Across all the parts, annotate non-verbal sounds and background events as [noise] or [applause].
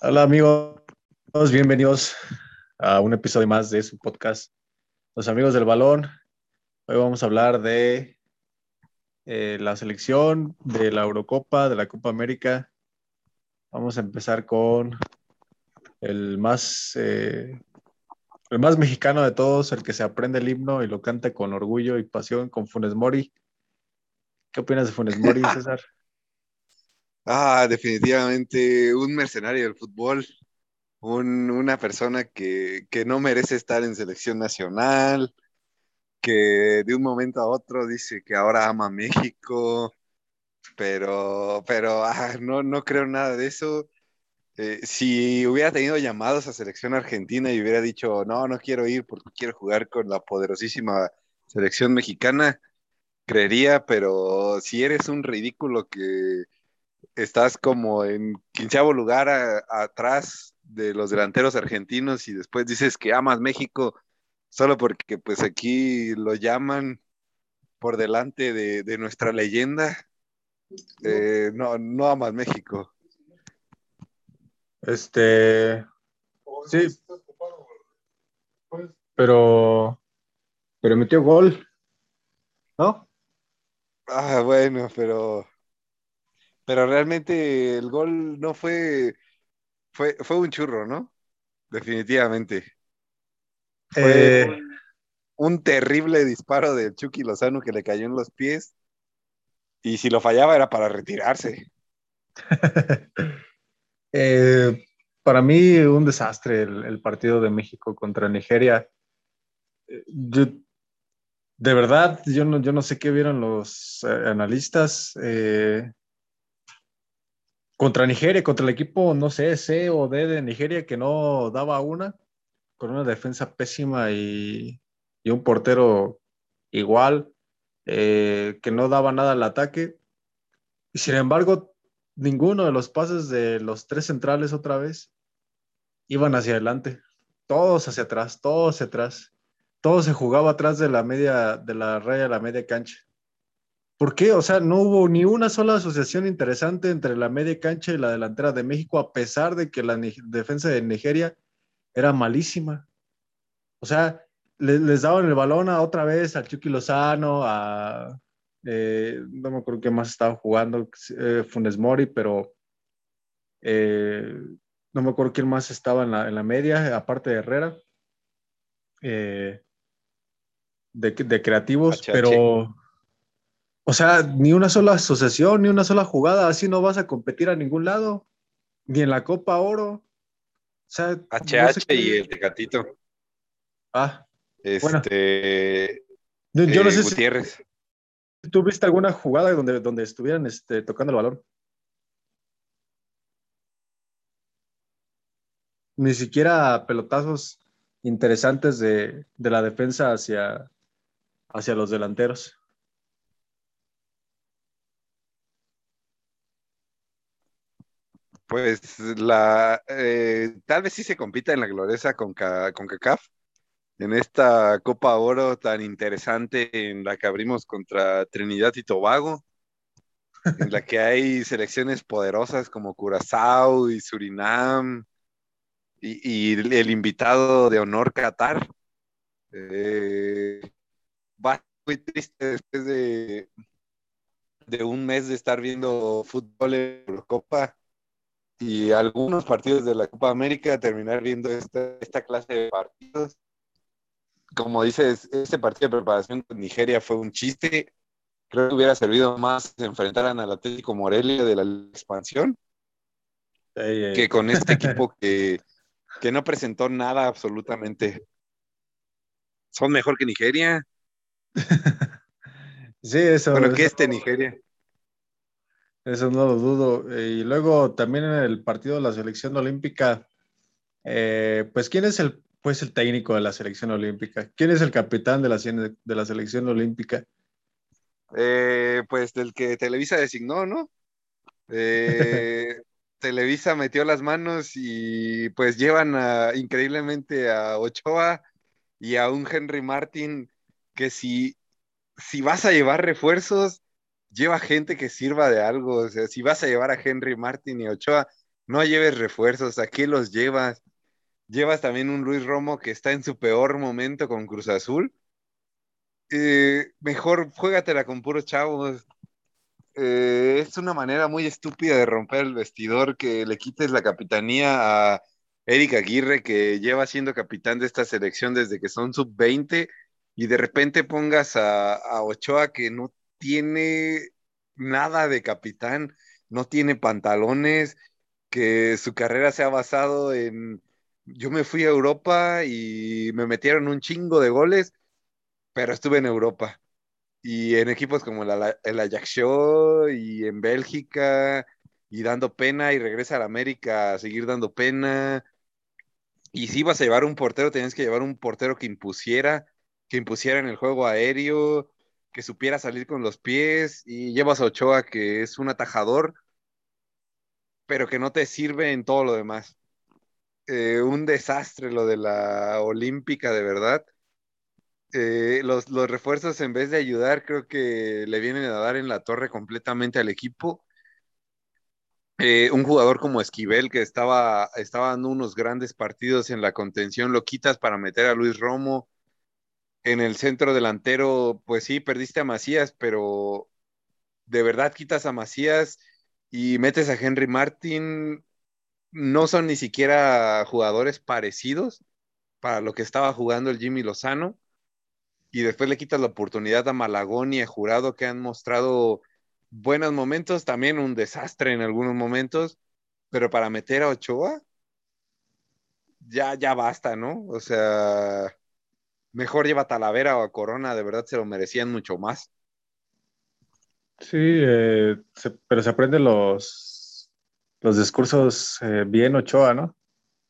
Hola amigos, bienvenidos a un episodio más de su podcast, Los Amigos del Balón. Hoy vamos a hablar de eh, la selección, de la Eurocopa, de la Copa América. Vamos a empezar con el más, eh, el más mexicano de todos, el que se aprende el himno y lo canta con orgullo y pasión, con Funes Mori. ¿Qué opinas de Funes Mori, [laughs] César? Ah, definitivamente un mercenario del fútbol, una persona que, no merece estar en selección nacional, que de un momento a otro dice que ahora ama México, pero, pero ah, no, no creo nada de eso. Eh, si hubiera tenido llamados a selección argentina y hubiera dicho, no, no quiero ir porque quiero jugar con la poderosísima selección mexicana, creería, pero si eres un ridículo que estás como en quinceavo lugar atrás de los delanteros argentinos y después dices que amas México solo porque pues aquí lo llaman por delante de, nuestra leyenda. Eh, no, no amas México. Este, sí, pero, pero metió gol, ¿no? Ah, bueno, pero pero realmente el gol no fue, fue, fue un churro, ¿no? Definitivamente. Fue eh. un, terrible disparo de Chucky Lozano que le cayó en los pies. Y si lo fallaba era para retirarse. [laughs] Eh, para mí, un desastre el, partido de México contra Nigeria. Eh, de verdad, yo no, yo no sé qué vieron los analistas contra Nigeria, contra el equipo, no sé, C o D de Nigeria que no daba una, con una defensa pésima y, un portero igual, eh, que no daba nada al ataque. Y sin embargo, ninguno de los pases de los tres centrales otra vez iban hacia adelante, todos hacia atrás, todos hacia atrás. Todo se jugaba atrás de la media, de la raya de la media cancha. ¿Por qué? O sea, no hubo ni una sola asociación interesante entre la media cancha y la delantera de México, a pesar de que la defensa de Nigeria era malísima. O sea, les daban el balón a otra vez al Chucky Lozano, a. Eh, no me acuerdo qué más estaba jugando, eh, Funes Mori, pero. Eh, no me acuerdo quién más estaba en la, media, aparte de Herrera. de, de creativos, pero o sea, ni una sola asociación, ni una sola jugada, así no vas a competir a ningún lado, ni en la Copa Oro. O sea, HH y el Tecatito. Ah, este. yo no sé Gutiérrez. si tú viste alguna jugada donde, donde estuvieran este, tocando el balón. Ni siquiera pelotazos interesantes de, de la defensa hacia, hacia los delanteros. Pues la eh, tal vez sí se compita en la gloriosa con, con CACAF, en esta Copa Oro tan interesante en la que abrimos contra Trinidad y Tobago, en la que hay selecciones poderosas como Curazao y Surinam y, el invitado de honor Qatar. Eh, va muy triste después de, un mes de estar viendo fútbol en Eurocopa y algunos partidos de la Copa América terminar viendo esta, esta clase de partidos. Como dices, este partido de preparación con Nigeria fue un chiste. Creo que hubiera servido más enfrentar al Atlético Morelia de la expansión que con este [laughs] equipo que, que no presentó nada absolutamente. ¿Son mejor que Nigeria? [laughs] sí, eso. Bueno, que este Nigeria. Eso no lo dudo. Eh, y luego también en el partido de la selección olímpica, eh, pues ¿quién es el, pues, el técnico de la selección olímpica? ¿Quién es el capitán de la, de la selección olímpica? Eh, pues del que Televisa designó, ¿no? [laughs] Televisa metió las manos y pues llevan increíblemente a Ochoa y a un Henry Martin que si, si vas a llevar refuerzos, lleva gente que sirva de algo. O sea, si vas a llevar a Henry Martin y Ochoa, no lleves refuerzos, ¿a qué los llevas? Llevas también un Luis Romo que está en su peor momento con Cruz Azul. Eh, mejor juégatela con puros chavos. Eh, es una manera muy estúpida de romper el vestidor que le quites la capitanía a Eric Aguirre, que lleva siendo capitán de esta selección desde que son sub-20, y de repente pongas a, a Ochoa que no tiene nada de capitán, no tiene pantalones, que su carrera se ha basado en, yo me fui a Europa y me metieron un chingo de goles, pero estuve en Europa. Y en equipos como el, el Ajaccio y en Bélgica, y dando pena, y regresa a la América a seguir dando pena. Y si ibas a llevar un portero, tenías que llevar un portero que impusiera, que impusiera en el juego aéreo, que supiera salir con los pies, y llevas a Ochoa, que es un atajador, pero que no te sirve en todo lo demás. Eh, un desastre lo de la olímpica, de verdad. Eh, los, los, refuerzos, en vez de ayudar, creo que le vienen a dar en la torre completamente al equipo. Eh, un jugador como Esquivel, que estaba, estaba dando unos grandes partidos en la contención, lo quitas para meter a Luis Romo. En el centro delantero, pues sí, perdiste a Macías, pero de verdad quitas a Macías y metes a Henry Martin, no son ni siquiera jugadores parecidos para lo que estaba jugando el Jimmy Lozano. Y después le quitas la oportunidad a Malagón y a Jurado que han mostrado buenos momentos, también un desastre en algunos momentos, pero para meter a Ochoa, ya, ya basta, ¿no? O sea, mejor lleva a Talavera o a Corona, de verdad se lo merecían mucho más. Sí, eh, pero se aprenden los, los discursos eh, bien Ochoa, ¿no?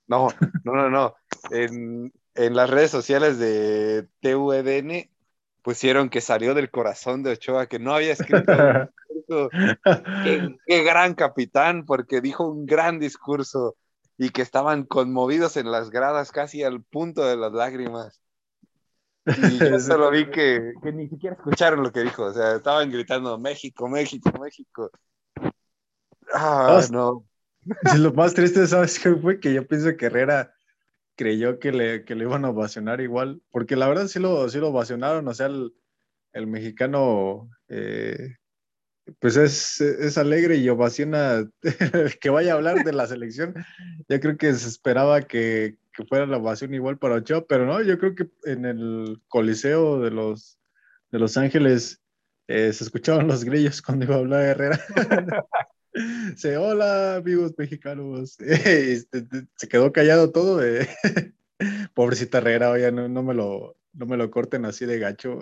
No, [laughs] no, no, no. En, en las redes sociales de TUEDN pusieron que salió del corazón de Ochoa, que no había escrito un discurso. qué, [laughs] qué, gran capitán, porque dijo un gran discurso y que estaban conmovidos en las gradas casi al punto de las lágrimas. Y yo [laughs] solo vi que, que, ni siquiera escucharon lo que dijo, o sea, estaban gritando México, México, México. Ah, no. [laughs] Lo más triste, ¿sabes qué fue? Que yo pienso que Herrera creyó que le, que le iban a ovacionar igual, porque la verdad sí lo, sí lo ovacionaron, o sea, el, el mexicano eh, pues es, es, alegre y ovaciona [laughs] que vaya a hablar de la selección. Ya creo que se esperaba que, que, fuera la ovación igual para Ochoa, pero no, yo creo que en el Coliseo de los, de los Ángeles eh, se escuchaban los grillos cuando iba a hablar Herrera. [laughs] Se, hola amigos mexicanos. [laughs] Este, se quedó callado todo. [laughs] Pobrecita Herrera, oye, no, no, me lo, no me lo corten así de gacho.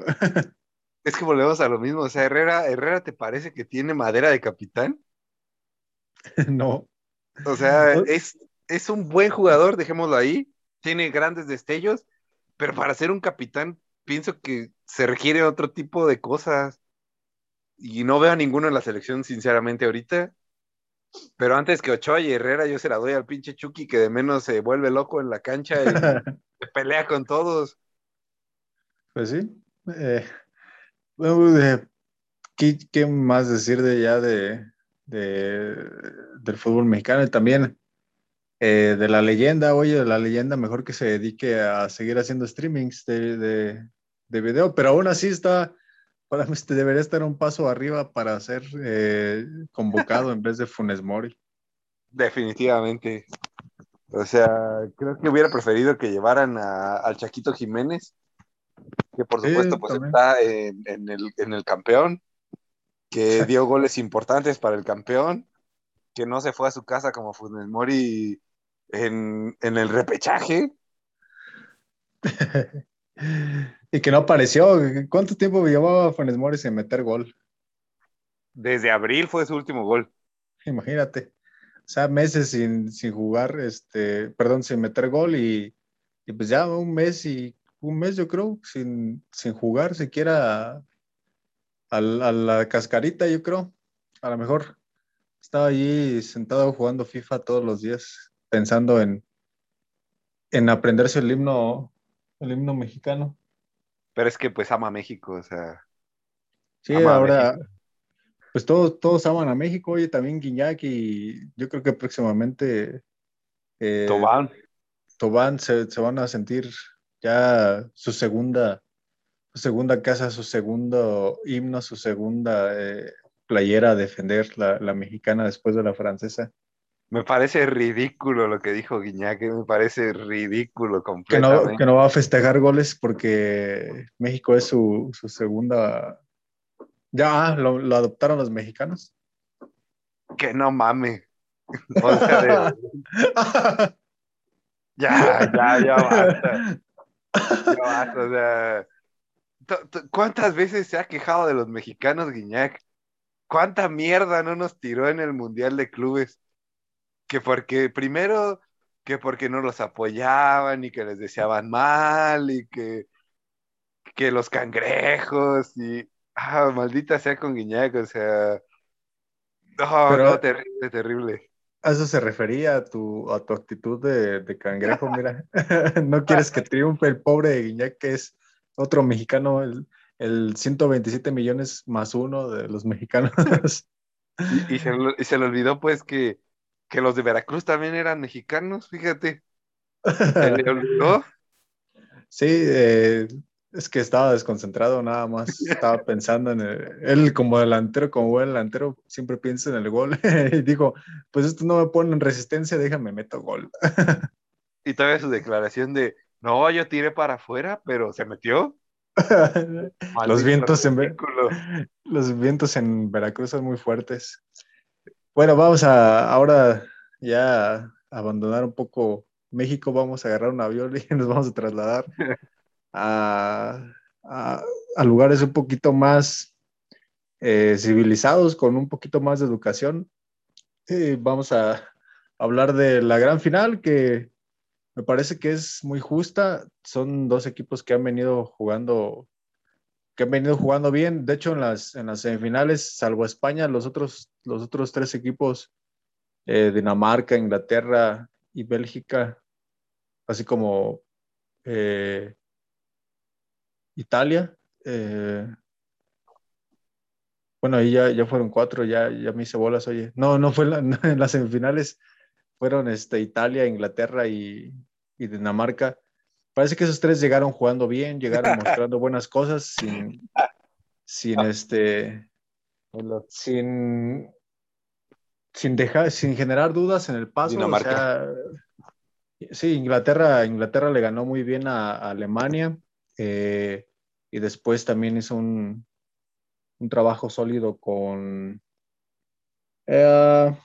Es que volvemos a lo mismo. O sea, Herrera, Herrera ¿te parece que tiene madera de capitán? No. O sea, es, es un buen jugador, dejémoslo ahí. Tiene grandes destellos, pero para ser un capitán, pienso que se requiere otro tipo de cosas. Y no veo a ninguno en la selección, sinceramente, ahorita. Pero antes que Ochoa y Herrera, yo se la doy al pinche Chucky que de menos se vuelve loco en la cancha y [laughs] se pelea con todos. Pues sí. Eh, eh, ¿qué, ¿qué, más decir de ya de, de, del fútbol mexicano? Y también eh, de la leyenda, oye, de la leyenda, mejor que se dedique a seguir haciendo streamings de, de, de video, pero aún así está para mí debería estar un paso arriba para ser eh, convocado en vez de Funes Mori. Definitivamente. O sea, creo que hubiera preferido que llevaran a, al Chaquito Jiménez, que por supuesto pues está en, en, el, en, el, campeón, que dio [laughs] goles importantes para el campeón, que no se fue a su casa como Funes Mori en, en el repechaje. [laughs] Y que no apareció. ¿Cuánto tiempo llevaba Funes Mori sin meter gol? Desde abril fue su último gol. Imagínate. O sea, meses sin, sin jugar, este, perdón, sin meter gol y, y, pues ya un mes y un mes yo creo, sin, sin jugar siquiera a, a, la cascarita, yo creo. A lo mejor estaba allí sentado jugando FIFA todos los días, pensando en, en aprenderse el himno, el himno mexicano. Pero es que pues ama México, o sea. Sí, ahora, pues todos, todos aman a México, oye, también Guiñac y yo creo que próximamente eh, Tobán, Tobán se, van a sentir ya su segunda, su segunda casa, su segundo himno, su segunda eh, playera a defender la, la mexicana después de la francesa. Me parece ridículo lo que dijo Guiñac, me parece ridículo completamente. Que no, va a festejar goles porque México es su, segunda. Ya ah, lo, adoptaron los mexicanos. Que no mame. [laughs] ya, ya, ya basta. Ya basta, o sea. ¿Cuántas veces se ha quejado de los mexicanos, Guiñac? ¿Cuánta mierda no nos tiró en el Mundial de Clubes? Que porque primero que porque no los apoyaban y que les deseaban mal y que, que los cangrejos y ah, maldita sea con Guiñac, o sea, no, no, terrible, terrible. A eso se refería a tu, a tu actitud de, cangrejo, mira. [laughs] no quieres que triunfe el pobre de Guiñac, que es otro mexicano, el, el 127 millones más uno de los mexicanos. y, se, y se le olvidó pues que que los de Veracruz también eran mexicanos, fíjate. [laughs] Sí, eh, es que estaba desconcentrado nada más. [laughs] Estaba pensando en él como delantero, como buen delantero, siempre piensa en el gol. [laughs] y dijo, pues esto no me pone en resistencia, déjame meto gol. y todavía su declaración de, no, yo tiré para afuera, pero se metió. los vientos en los vientos en Veracruz son muy fuertes. Bueno, vamos a ahora ya abandonar un poco México, vamos a agarrar un avión y [laughs] nos vamos a trasladar a, lugares un poquito más eh, civilizados, con un poquito más de educación. vamos a hablar de la gran final que me parece que es muy justa. Son dos equipos que han venido jugando que han venido jugando bien. De hecho, en las, en las semifinales, salvo España, los otros, los otros tres equipos, eh, Dinamarca, Inglaterra y Bélgica, así como eh, Italia. Eh, bueno, ahí ya, ya, fueron cuatro, ya, ya me hice bolas, oye. No, no fue [laughs] en las semifinales, fueron este, Italia, Inglaterra y, y Dinamarca parece que esos tres llegaron jugando bien, llegaron [laughs] mostrando buenas cosas sin, sin este, sin, sin dejar, sin generar dudas en el paso. sí, Inglaterra, Inglaterra le ganó muy bien a, Alemania eh, y después también hizo un, un trabajo sólido con. Eh,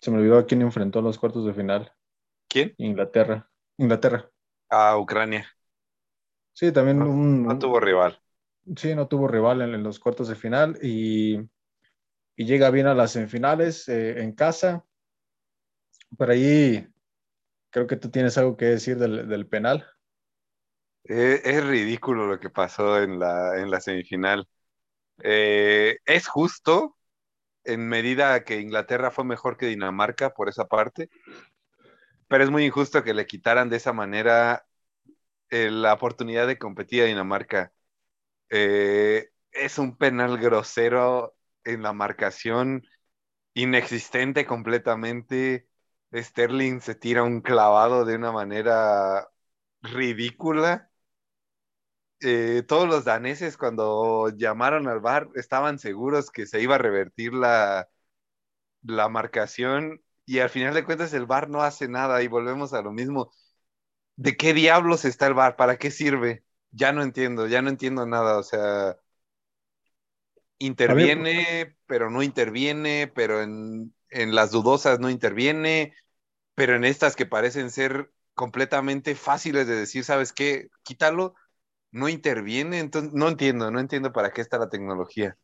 se me olvidó a quién enfrentó los cuartos de final. ¿Quién? Inglaterra. Inglaterra a Ucrania. Sí, también no, tuvo rival. Sí, no tuvo rival en, los cuartos de final y, llega bien a las semifinales eh, en casa. Por ahí creo que tú tienes algo que decir del, penal. Eh, es ridículo lo que pasó en la, en la semifinal. Eh, es justo en medida que Inglaterra fue mejor que Dinamarca por esa parte, pero es muy injusto que le quitaran de esa manera eh, la oportunidad de competir a Dinamarca. Eh, es un penal grosero en la marcación, inexistente completamente. Sterling se tira un clavado de una manera ridícula. Eh, todos los daneses cuando llamaron al bar estaban seguros que se iba a revertir la, la marcación y al final de cuentas el bar no hace nada y volvemos a lo mismo. ¿De qué diablos está el bar? ¿Para qué sirve? Ya no entiendo, ya no entiendo nada. O sea, interviene, pero no interviene, pero en, en las dudosas no interviene, pero en estas que parecen ser completamente fáciles de decir, ¿sabes qué? Quítalo, no interviene. Entonces, no entiendo, no entiendo para qué está la tecnología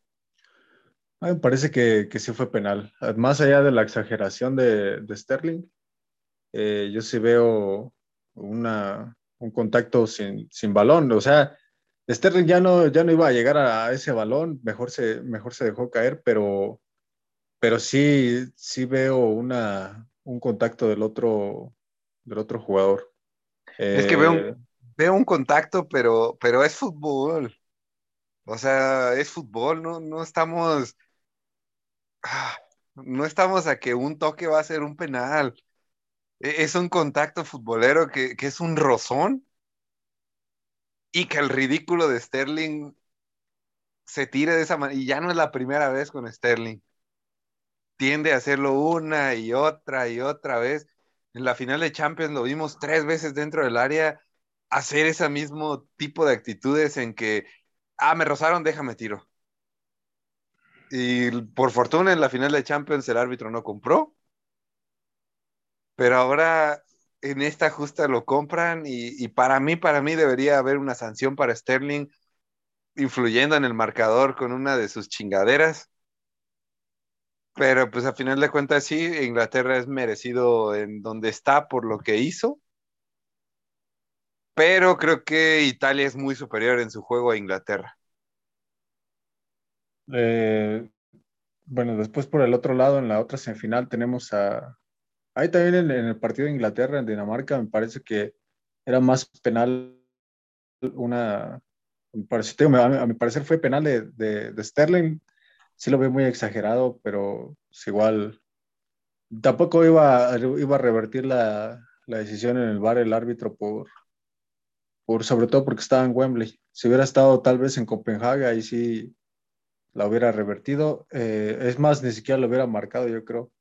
me parece que, que, sí fue penal. Más allá de la exageración de, Sterling, eh, yo sí veo una, un contacto sin, balón. O sea, Sterling ya no, ya no iba a llegar a, ese balón, mejor se, mejor se dejó caer, pero, pero sí, sí veo una, un contacto del otro, del otro jugador. es que veo, eh, veo un contacto, pero, pero es fútbol. O sea, es fútbol, no, no estamos ah, no estamos a que un toque va a ser un penal. E, es un contacto futbolero que, que es un rozón y que el ridículo de Sterling se tire de esa manera. Y ya no es la primera vez con Sterling. Tiende a hacerlo una y otra y otra vez. En la final de Champions lo vimos tres veces dentro del área hacer ese mismo tipo de actitudes en que, ah, me rozaron, déjame tiro. Y por fortuna en la final de Champions el árbitro no compró. Pero ahora en esta justa lo compran y, para mí, para mí debería haber una sanción para Sterling influyendo en el marcador con una de sus chingaderas. Pero pues a final de cuentas sí, Inglaterra es merecido en donde está por lo que hizo. Pero creo que Italia es muy superior en su juego a Inglaterra. Eh, bueno, después por el otro lado, en la otra semifinal, tenemos a... Ahí también en, el partido de Inglaterra, en Dinamarca, me parece que era más penal una... a, mi, parecer fue penal de, de, Sterling. Sí lo veo muy exagerado, pero es igual. Tampoco iba, iba a revertir la, la decisión en el bar el árbitro por, por sobre todo porque estaba en Wembley. Si hubiera estado tal vez en Copenhague, ahí sí la hubiera revertido. Eh, es más, ni siquiera lo hubiera marcado, yo creo.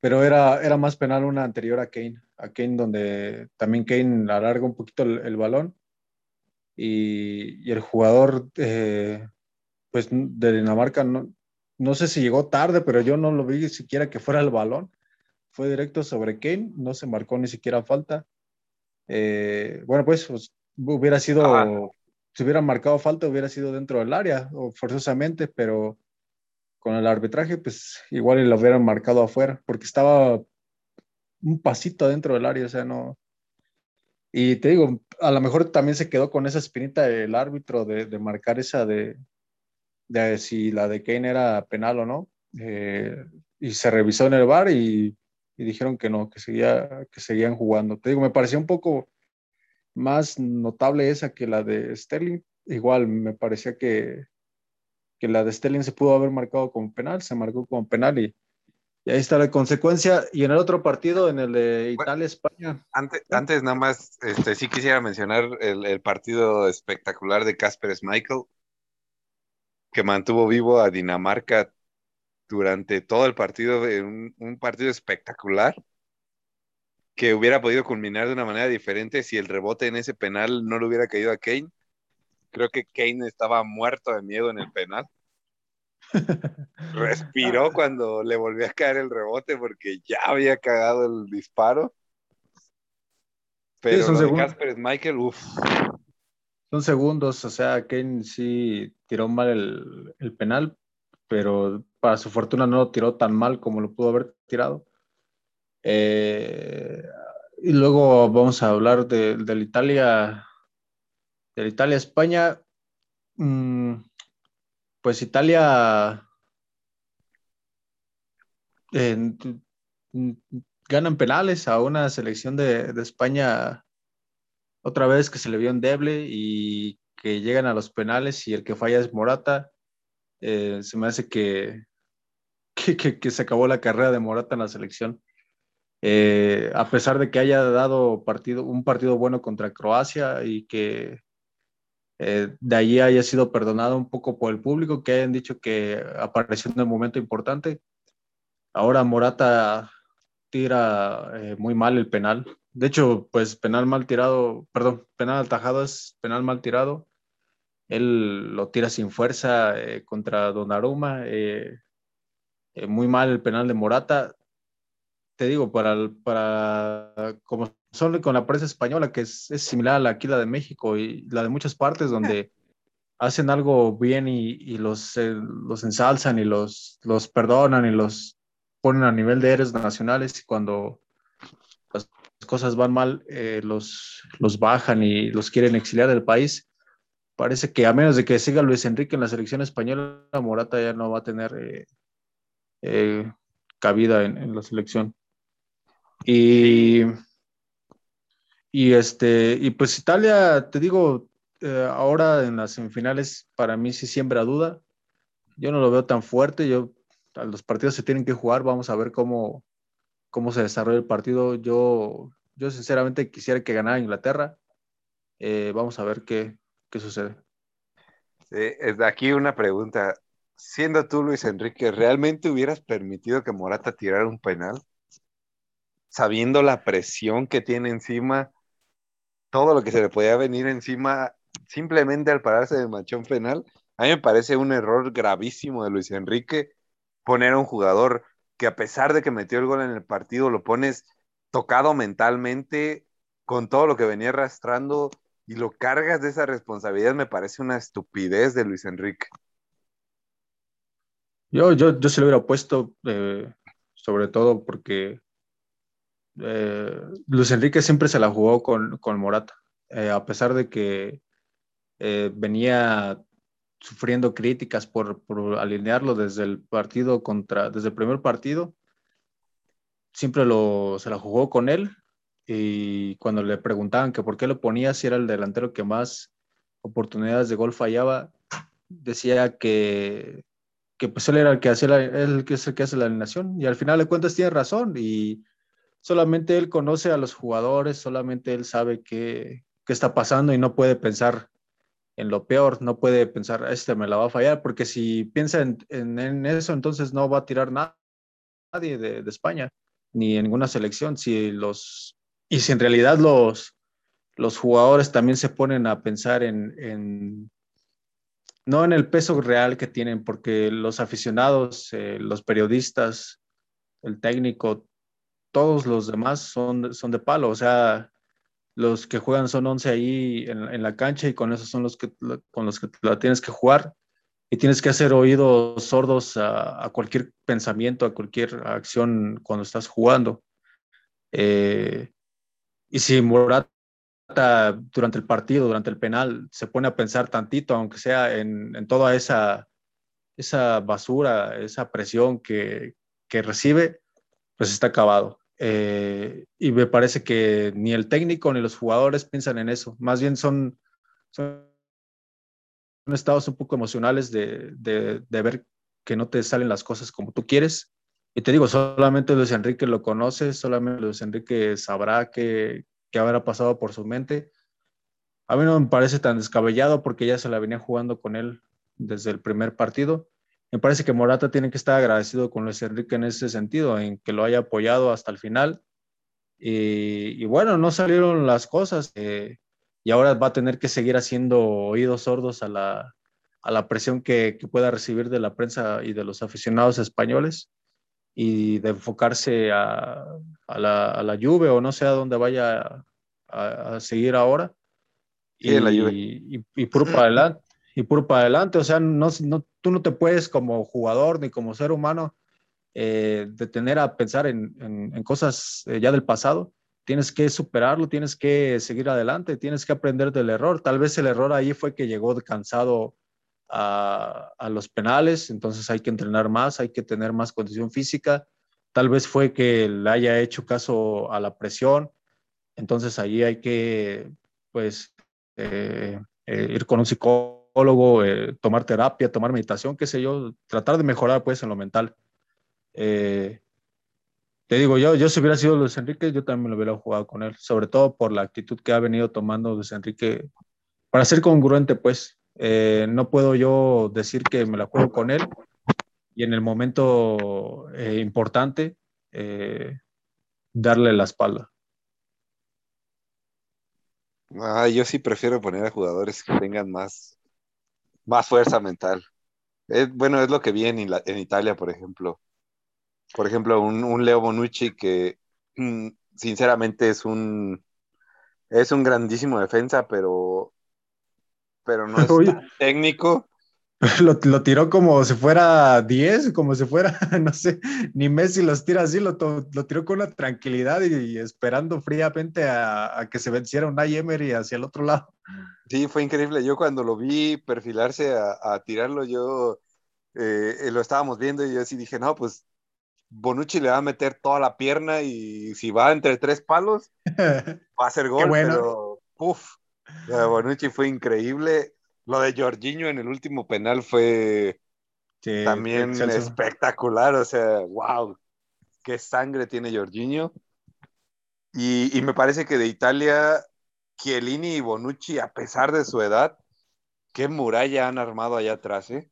Pero era, era más penal una anterior a Kane, a Kane donde también Kane alarga un poquito el, balón y, y, el jugador eh, pues de Dinamarca no, no sé si llegó tarde, pero yo no lo vi siquiera que fuera el balón. Fue directo sobre Kane, no se marcó ni siquiera falta. Eh, bueno, pues, pues, hubiera sido ah, si hubiera marcado falta, hubiera sido dentro del área, o forzosamente, pero con el arbitraje, pues igual lo hubieran marcado afuera, porque estaba un pasito dentro del área, o sea, no. Y te digo, a lo mejor también se quedó con esa espinita el árbitro de, de marcar esa de, si la de Kane era penal o no. Eh, y se revisó en el bar y, y, dijeron que no, que, seguía, que seguían jugando. Te digo, me pareció un poco más notable esa que la de Sterling. Igual me parecía que, que la de Sterling se pudo haber marcado como penal, se marcó como penal y, ahí está la consecuencia. Y en el otro partido, en el de Italia-España. Antes, antes, nada más, este, sí quisiera mencionar el, el partido espectacular de Casper Schmeichel, que mantuvo vivo a Dinamarca durante todo el partido, un, un partido espectacular que hubiera podido culminar de una manera diferente si el rebote en ese penal no le hubiera caído a Kane. Creo que Kane estaba muerto de miedo en el penal. [laughs] Respiró cuando le volvió a caer el rebote porque ya había cagado el disparo. Pero sí, Casper Michael, uff. Son segundos, o sea, Kane sí tiró mal el, el penal, pero para su fortuna no lo tiró tan mal como lo pudo haber tirado. Eh, y luego vamos a hablar de, de la Italia, de la Italia-España. Mm, pues Italia ganan penales a una selección de, de, España otra vez que se le vio endeble y que llegan a los penales y el que falla es Morata. Eh, se me hace que, [laughs] que, que, se acabó la carrera de Morata en la selección. Eh, a pesar de que haya dado un partido bueno contra Croacia y que eh, de allí haya sido perdonado un poco por el público, que hayan dicho que apareció en un momento importante. Ahora Morata tira eh, muy mal el penal. De hecho, pues penal mal tirado, perdón, penal atajado es penal mal tirado. Él lo tira sin fuerza contra Donnarumma. muy mal el penal de Morata te digo, para, para como son con la prensa española, que es, es, similar a la aquí la de México y la de muchas partes donde hacen algo bien y, y los, eh, los ensalzan y los, los perdonan y los ponen a nivel de héroes nacionales y cuando las cosas van mal, eh, los, los bajan y los quieren exiliar del país. Parece que a menos de que siga Luis Enrique en la selección española, Morata ya no va a tener eh, cabida en, en la selección. Y, y, este, y pues Italia, te digo, eh, ahora en las semifinales para mí sí siembra duda. Yo no lo veo tan fuerte. Yo los partidos se tienen que jugar, vamos a ver cómo, cómo se desarrolla el partido. Yo, yo sinceramente quisiera que ganara Inglaterra. Eh, vamos a ver qué, qué sucede. Sí, aquí una pregunta. Siendo tú, Luis Enrique, ¿realmente hubieras permitido que Morata tirara un penal? Sabiendo la presión que tiene encima, todo lo que se le podía venir encima simplemente al pararse de machón penal, a mí me parece un error gravísimo de Luis Enrique poner a un jugador que a pesar de que metió el gol en el partido, lo pones tocado mentalmente con todo lo que venía arrastrando y lo cargas de esa responsabilidad, me parece una estupidez de Luis Enrique. Yo, yo, yo se lo hubiera puesto, eh, sobre todo porque eh, Luis Enrique siempre se la jugó con, con Morata, eh, a pesar de que venía sufriendo críticas por, alinearlo desde el partido contra, desde el primer partido, siempre lo, se la jugó con él y cuando le preguntaban que por qué lo ponía, si era el delantero que más oportunidades de gol fallaba, decía que, que pues él era el que, hacía el que es el que hace la alineación y al final de cuentas tiene razón y solamente él conoce a los jugadores, solamente él sabe qué, qué está pasando y no puede pensar en lo peor, no puede pensar, este me la va a fallar, porque si piensa en, en, eso, entonces no va a tirar nada, nadie de, España, ni en ninguna selección. Si los y si en realidad los, los jugadores también se ponen a pensar en, no en el peso real que tienen, porque los aficionados, eh, los periodistas, el técnico, todos los demás son, son de palo, o sea, los que juegan son 11 ahí en, la cancha y con esos son los que, con los que la tienes que jugar y tienes que hacer oídos sordos a, a cualquier pensamiento, a cualquier acción cuando estás jugando. Eh, y si Morata durante el partido, durante el penal, se pone a pensar tantito, aunque sea en, en toda esa, esa basura, esa presión que, que recibe, pues está acabado. Eh, y me parece que ni el técnico ni los jugadores piensan en eso. Más bien son, son estados un poco emocionales de, de, ver que no te salen las cosas como tú quieres y te digo, solamente Luis Enrique lo conoce, solamente Luis Enrique sabrá qué, qué habrá pasado por su mente. A mí no me parece tan descabellado porque ya se la venía jugando con él desde el primer partido. Me parece que Morata tiene que estar agradecido con Luis Enrique en ese sentido, en que lo haya apoyado hasta el final. Y, y bueno, no salieron las cosas eh, y ahora va a tener que seguir haciendo oídos sordos a la, a la presión que, que pueda recibir de la prensa y de los aficionados españoles y de enfocarse a, a, la, a la Juve o no sé a dónde vaya a, a seguir ahora. y, la Juve. Y, y, puro para adelante. Y puro para adelante. O sea, no, no, tú no te puedes como jugador ni como ser humano eh, detener a pensar en, en, en cosas eh, ya del pasado. Tienes que superarlo, tienes que seguir adelante, tienes que aprender del error. Tal vez el error ahí fue que llegó cansado a, a, los penales, entonces hay que entrenar más, hay que tener más condición física. Tal vez fue que le haya hecho caso a la presión, entonces ahí hay que, pues, eh, eh, ir con un psicólogo, eh, tomar terapia, tomar meditación, qué sé yo, tratar de mejorar, pues, en lo mental. Eh, te digo, yo, yo si hubiera sido Luis Enrique, yo también lo hubiera jugado con él, sobre todo por la actitud que ha venido tomando Luis Enrique, para ser congruente, pues, eh, no puedo yo decir que me la juego con él y en el momento importante darle la espalda. Ah, yo sí prefiero poner a jugadores que tengan más, más fuerza mental. Es, bueno, es lo que vi en, en, Italia, por ejemplo. Por ejemplo, un, un Leo Bonucci que mm, sinceramente es un, es un grandísimo defensa, pero pero no es [laughs] tan técnico. [laughs] Lo, lo, tiró como si fuera 10, como si fuera, [laughs] no sé, ni Messi los tira así, lo, lo tiró con una tranquilidad y, y esperando fríamente a, a, que se venciera un Emery hacia el otro lado. Sí, fue increíble. Yo cuando lo vi perfilarse a, a tirarlo, yo eh, lo estábamos viendo y yo así dije, no, pues Bonucci le va a meter toda la pierna y si va entre tres palos, [laughs] va a ser gol, bueno. pero uf, lo de Bonucci fue increíble. Lo de Jorginho en el último penal fue, también espectacular, o sea, wow, qué sangre tiene Jorginho. Y, y, me parece que de Italia, Chiellini y Bonucci, a pesar de su edad, qué muralla han armado allá atrás, ¿eh?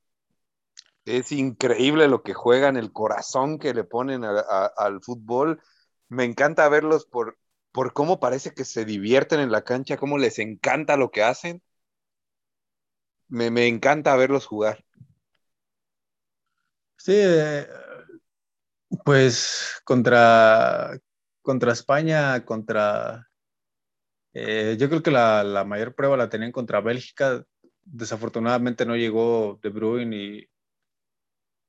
Es increíble lo que juegan, el corazón que le ponen al fútbol. Me encanta verlos por, por cómo parece que se divierten en la cancha, cómo les encanta lo que hacen. Me, me encanta verlos jugar. Sí, eh, pues contra, contra España, contra... Eh, yo creo que la, la, mayor prueba la tenían contra Bélgica. Desafortunadamente no llegó De Bruyne y,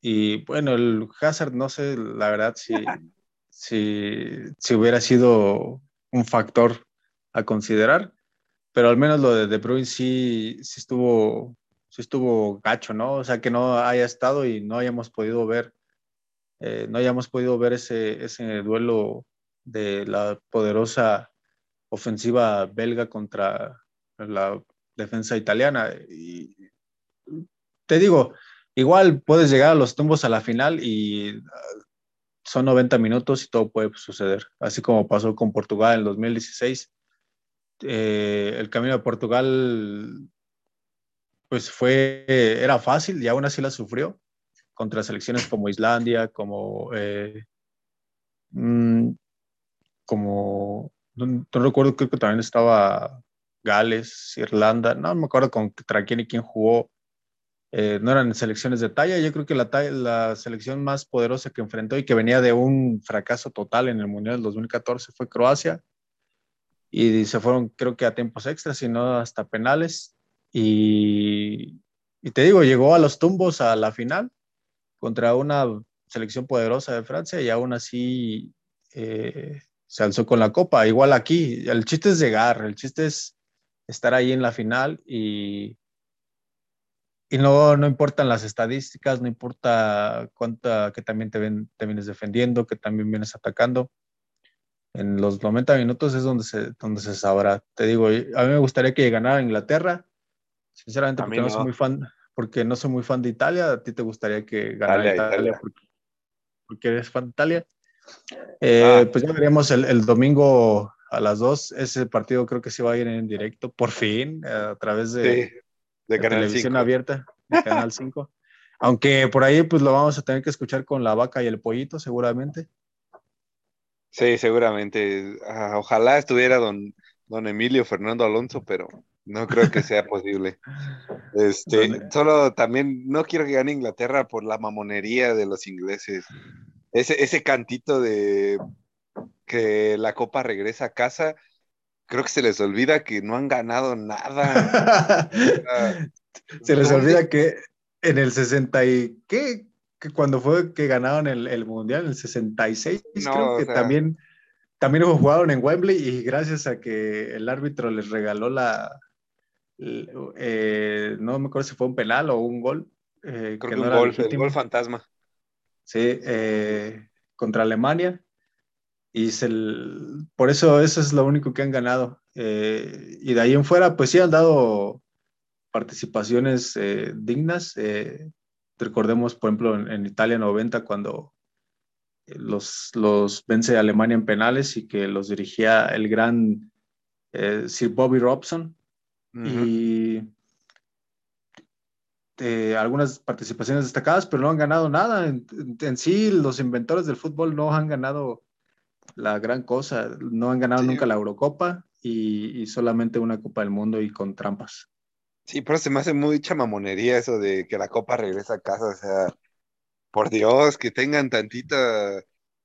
y bueno, el Hazard, no sé, la verdad, si, [laughs] si, si hubiera sido un factor a considerar, pero al menos lo de De Bruyne sí, estuvo sí estuvo gacho, ¿no? O sea, que no haya estado y no hayamos podido ver, eh, no hayamos podido ver ese, ese duelo de la poderosa ofensiva belga contra la defensa italiana. Y te digo, igual puedes llegar a los tumbos a la final y ah, son 90 minutos y todo puede suceder, así como pasó con Portugal en 2016. Eh, el camino de Portugal pues fue, era fácil y aún así la sufrió contra selecciones como Islandia, como, eh, mm, no, recuerdo, creo que también estaba Gales, Irlanda, no me acuerdo contra quién y quién jugó, eh, no eran selecciones de talla, yo creo que la, la selección más poderosa que enfrentó y que venía de un fracaso total en el Mundial del 2014 fue Croacia, y se fueron creo que a tiempos extras, sino hasta penales, y, te digo, llegó a los tumbos a la final contra una selección poderosa de Francia y aún así eh, se alzó con la copa. Igual aquí, el chiste es llegar, el chiste es estar ahí en la final y, y no, no importan las estadísticas, no importa cuánta que también te, ven, te vienes defendiendo, que también vienes atacando. En los 90 minutos es donde se, donde se sabrá. Te digo, a mí me gustaría que ganara Inglaterra, Sinceramente, porque no. soy muy fan, porque no soy muy fan de Italia. ¿A ti te gustaría que ganara Italia, Porque, eres fan de Italia? Eh, ah. Pues ya veremos el, domingo a las 2. Ese partido creo que se va a ir en directo, por fin, a través de, de, televisión abierta, de Canal 5. [laughs] Aunque por ahí pues lo vamos a tener que escuchar con la vaca y el pollito, seguramente. Sí, seguramente. Ah, ojalá estuviera don, don Emilio Fernando Alonso, pero no creo que sea posible. Este, solo también no quiero que gane Inglaterra por la mamonería de los ingleses. Ese, ese cantito de que la copa regresa a casa, creo que se les olvida que no han ganado nada. [laughs] se les olvida que en el 60 y qué que cuando fue que ganaron el, mundial, en el 66, creo que también también jugaron en Wembley y gracias a que el árbitro les regaló la, eh, no me acuerdo si fue un penal o un gol. Eh, Creo que, un gol, el gol fantasma. Sí, eh, contra Alemania. Y el, por eso eso es lo único que han ganado. y de ahí en fuera, pues sí han dado participaciones dignas. Recordemos, por ejemplo, en, Italia 90, cuando los, los vence Alemania en penales y que los dirigía el gran Sir Bobby Robson, y eh, algunas participaciones destacadas, pero no han ganado nada. En, sí, los inventores del fútbol no han ganado la gran cosa, no han ganado nunca la Eurocopa y, solamente una Copa del Mundo y con trampas. Sí, pero se me hace mucha mamonería eso de que la Copa regresa a casa, o sea, por Dios, que tengan tantita,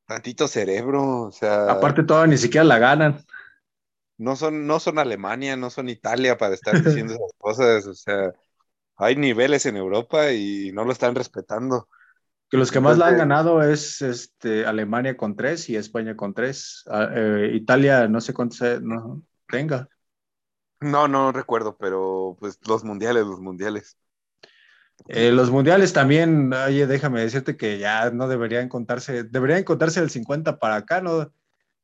tantito cerebro, o sea. Aparte, toda ni siquiera la ganan no son, no son Alemania, no son Italia para estar diciendo [laughs] esas cosas, o sea, hay niveles en Europa y no lo están respetando. Que los que más la han ganado es este, Alemania con tres y España con tres. Ah, eh, Italia no sé cuántos no, tenga. No, no recuerdo, pero pues los mundiales, los mundiales. Eh, los mundiales también, oye, déjame decirte que ya no deberían contarse, deberían contarse del 50 para acá, ¿no?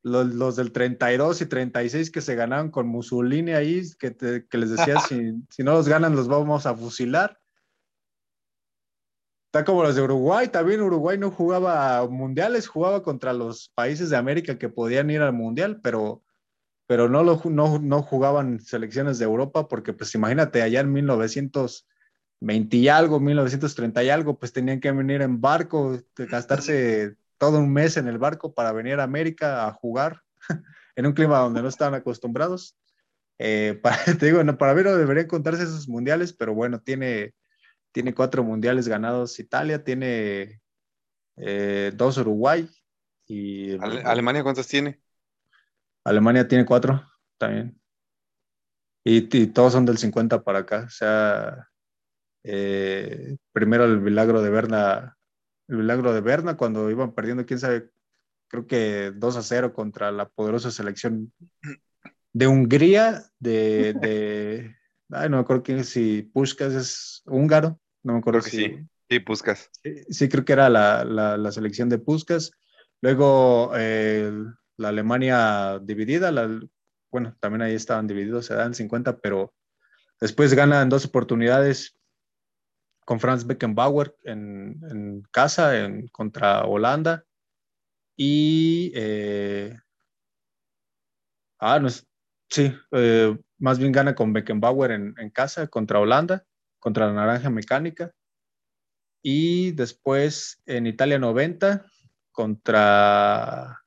los, del 32 y 36 que se ganaron con Mussolini ahí, que, les decía, [laughs] si, no los ganan los vamos a fusilar. Está como los de Uruguay, también Uruguay no jugaba mundiales, jugaba contra los países de América que podían ir al mundial, pero, pero no, lo, no, no jugaban selecciones de Europa porque pues imagínate, allá en 1920 y algo, 1930 y algo, pues tenían que venir en barco, gastarse [laughs] todo un mes en el barco para venir a América a jugar [laughs] en un clima donde no estaban acostumbrados. Eh, [laughs] para, te digo, no, para mí no deberían contarse esos mundiales, pero bueno, tiene tiene cuatro mundiales ganados Italia, tiene eh, dos Uruguay. Y, ¿Alemania cuántos tiene? Alemania tiene cuatro también. Y, todos son del 50 para acá. O sea, eh, primero el milagro de Berna, el milagro de Berna cuando iban perdiendo, quién sabe, creo que 2 a 0 contra la poderosa selección de Hungría, de, de [laughs] ay, no me acuerdo quién, si Pushkas es húngaro, no me acuerdo si. Sí, sí Puskas. Sí, creo que era la, selección de Puskas. Luego eh, la Alemania dividida, bueno, también ahí estaban divididos, se dan 50, pero después ganan dos oportunidades con Franz Beckenbauer en, casa en, contra Holanda. Y. Eh, ah, no es. Sí, eh, más bien gana con Beckenbauer en, en casa contra Holanda contra la Naranja Mecánica. Y después en Italia 90 contra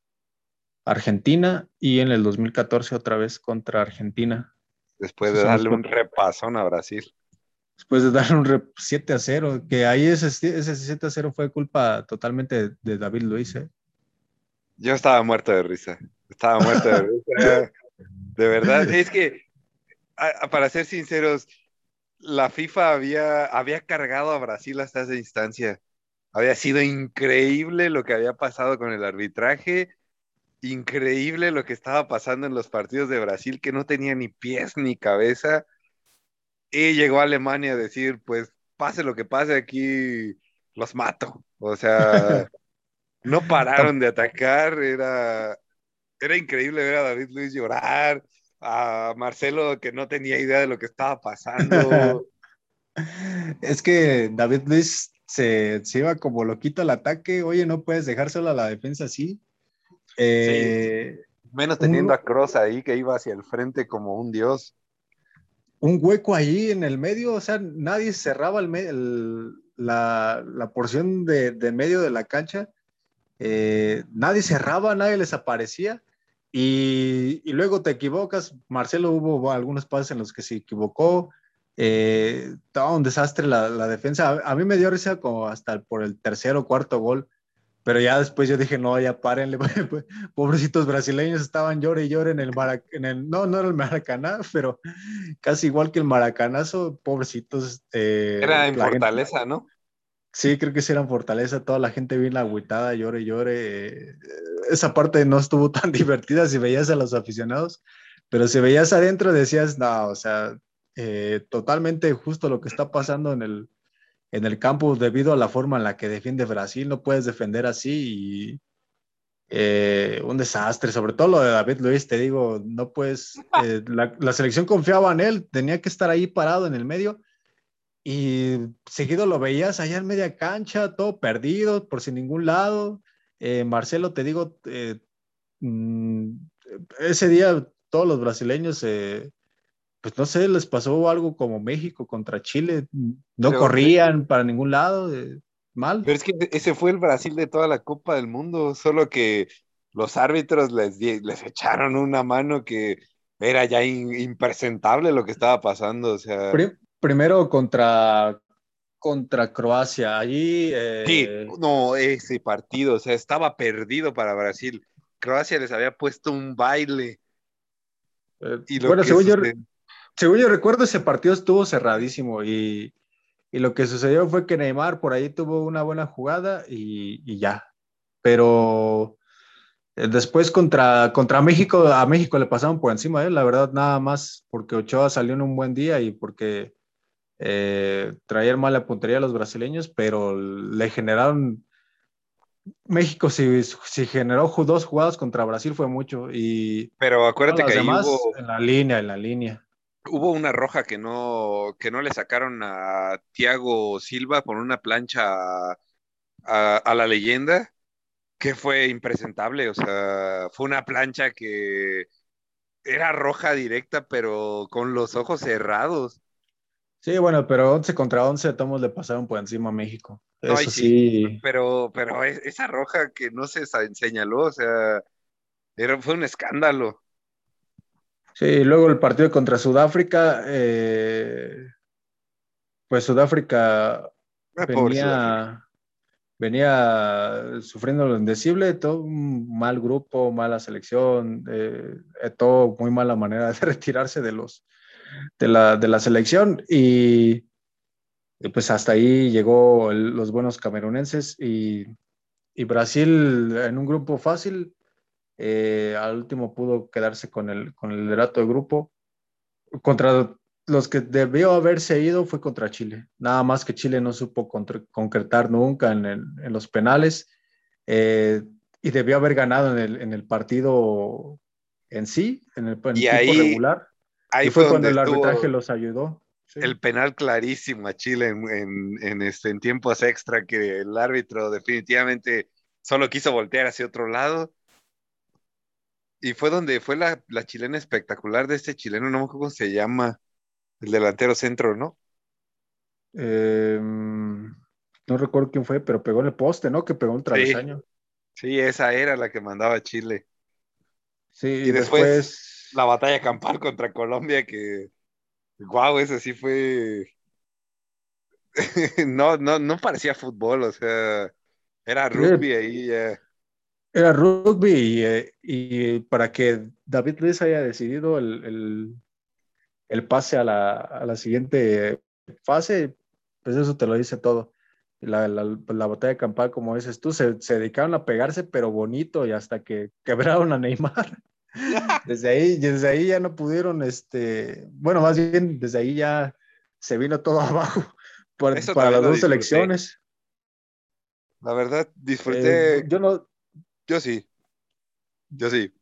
Argentina y en el 2014 otra vez contra Argentina. Después de darle un repasón a Brasil. Después de darle un 7 a 0, que ahí ese, ese 7 a 0 fue culpa totalmente de David Luis. ¿eh? Yo estaba muerto de risa. Estaba muerto de [laughs] risa. de verdad, es que, para ser sinceros, la FIFA había, había cargado a Brasil hasta esa instancia. Había sido increíble lo que había pasado con el arbitraje, increíble lo que estaba pasando en los partidos de Brasil, que no tenía ni pies ni cabeza. Y llegó a Alemania a decir, pues pase lo que pase aquí, los mato. O sea, [laughs] no pararon de atacar, era, era increíble ver a David Luis llorar, a Marcelo que no tenía idea de lo que estaba pasando. [laughs] es que David Luis se, iba como loquito al ataque. Oye, no puedes dejárselo a la defensa así. Eh, Menos teniendo a Cross ahí que iba hacia el frente como un dios. Un hueco ahí en el medio, o sea, nadie cerraba el, la, porción de, medio de la cancha. Eh, nadie cerraba, nadie les aparecía. Y, luego te equivocas. Marcelo hubo algunos pases en los que se equivocó. Eh, todo un desastre la, defensa. A, mí me dio risa como hasta por el tercer o cuarto gol. Pero ya después yo dije, no, ya párenle. [laughs] Pobrecitos brasileños estaban llore y llore en el, en el no, no era el Maracaná, pero casi igual que el Maracanazo, pobrecitos. Eh, era en Fortaleza, ¿no? Sí, creo que sí eran Fortaleza, toda la gente bien agüitada, llore y llore esa parte no estuvo [laughs] tan divertida si veías a los aficionados, pero si veías adentro decías, no, o sea, eh, totalmente justo lo que está pasando en el, en el campo debido a la forma en la que defiende Brasil, no puedes defender así y eh, un desastre, sobre todo lo de David Luis, te digo, no puedes, [laughs] eh, la, la, selección confiaba en él, tenía que estar ahí parado en el medio y seguido lo veías allá en media cancha, todo perdido, por sin ningún lado, eh, Marcelo, te digo, mm, ese día todos los brasileños, eh, pues no sé, les pasó algo como México contra Chile, no corrían para ningún lado, mal. Pero es que ese fue el Brasil de toda la Copa del Mundo, solo que los árbitros les, les echaron una mano que era ya impresentable lo que estaba pasando, o sea... Primero contra contra Croacia. Allí. Eh, sí, no, ese partido, o sea, estaba perdido para Brasil. Croacia les había puesto un baile. Eh, y bueno, según yo, según yo, recuerdo, ese partido estuvo cerradísimo y, y, lo que sucedió fue que Neymar por ahí tuvo una buena jugada y, y ya. Pero eh, después contra, contra México, a México le pasaron por encima, la verdad, nada más porque Ochoa salió en un buen día y porque eh, traer mala puntería a los brasileños, pero le generaron. México, si, si generó dos jugadas contra Brasil, fue mucho. Y pero acuérdate que además, en la línea, en la línea. Hubo una roja que no, que no le sacaron a Thiago Silva por una plancha a, a la leyenda, que fue impresentable, o sea, fue una plancha que era roja directa, pero con los ojos cerrados. Sí, bueno, pero 11 contra 11 todos le pasaron por encima a México. Eso Ay, sí, sí, Pero, pero esa roja que no se señaló, o sea, era, fue un escándalo. Sí, luego el partido contra Sudáfrica, eh, pues Sudáfrica ah, venía, venía sufriendo lo indecible, todo un mal grupo, mala selección, eh, todo muy mala manera de [laughs] retirarse de los de la, de la selección. Y, pues hasta ahí llegó los buenos camerunenses y, y, Brasil en un grupo fácil, eh, al último pudo quedarse con el, con el liderato de grupo. Contra los que debió haberse ido fue contra Chile. Nada más que Chile no supo concretar nunca en, en los penales eh, y debió haber ganado en el, en el partido en sí, en el, en regular. Ahí fue, cuando el arbitraje los ayudó. El penal clarísimo a Chile en, en, este, en tiempos extra que el árbitro definitivamente solo quiso voltear hacia otro lado. Y fue donde fue la, la chilena espectacular de este chileno, no me acuerdo cómo se llama, el delantero centro, ¿no? Em, no recuerdo quién fue, pero pegó en el poste, ¿no? Que pegó un travesaño. Sí, esa era la que mandaba Chile. Sí, y después la batalla campal contra Colombia, que, guau, eso sí fue... [laughs] no, no, no parecía fútbol, o sea, era rugby ahí ya. Era rugby eh, y, para que David Luis haya decidido el, pase a la, a la, siguiente fase, pues eso te lo dice todo. La, la, la batalla campal, como dices tú, se, se, dedicaron a pegarse, pero bonito, y hasta que quebraron a Neymar. [laughs] Desde ahí, desde ahí ya no pudieron, este, bueno, más bien desde ahí ya se vino todo [laughs] abajo para las dos elecciones. La verdad, disfruté. Eh, yo no. Yo sí. Yo sí.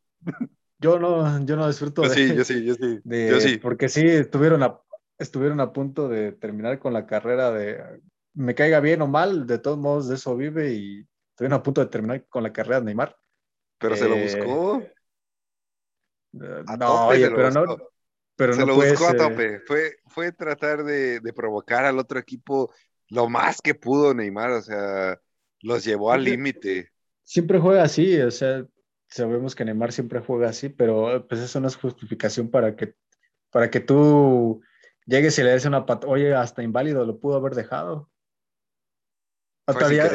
Yo no, yo no disfruto. Yo sí, yo sí, yo sí. yo sí. Porque sí, estuvieron a, estuvieron a punto de terminar con la carrera de. Me caiga bien o mal, de todos modos de eso vive y estuvieron a punto de terminar con la carrera de Neymar. Pero se lo eh, buscó. no, oye, pero no. Pero se lo buscó a tope. Fue, fue tratar de, de, provocar al otro equipo lo más que pudo Neymar, o sea, los llevó al límite. Siempre juega así, o sea, sabemos que Neymar siempre juega así, pero pues eso no es justificación para que, para que tú llegues y le des una pat oye, hasta inválido lo pudo haber dejado. Todavía,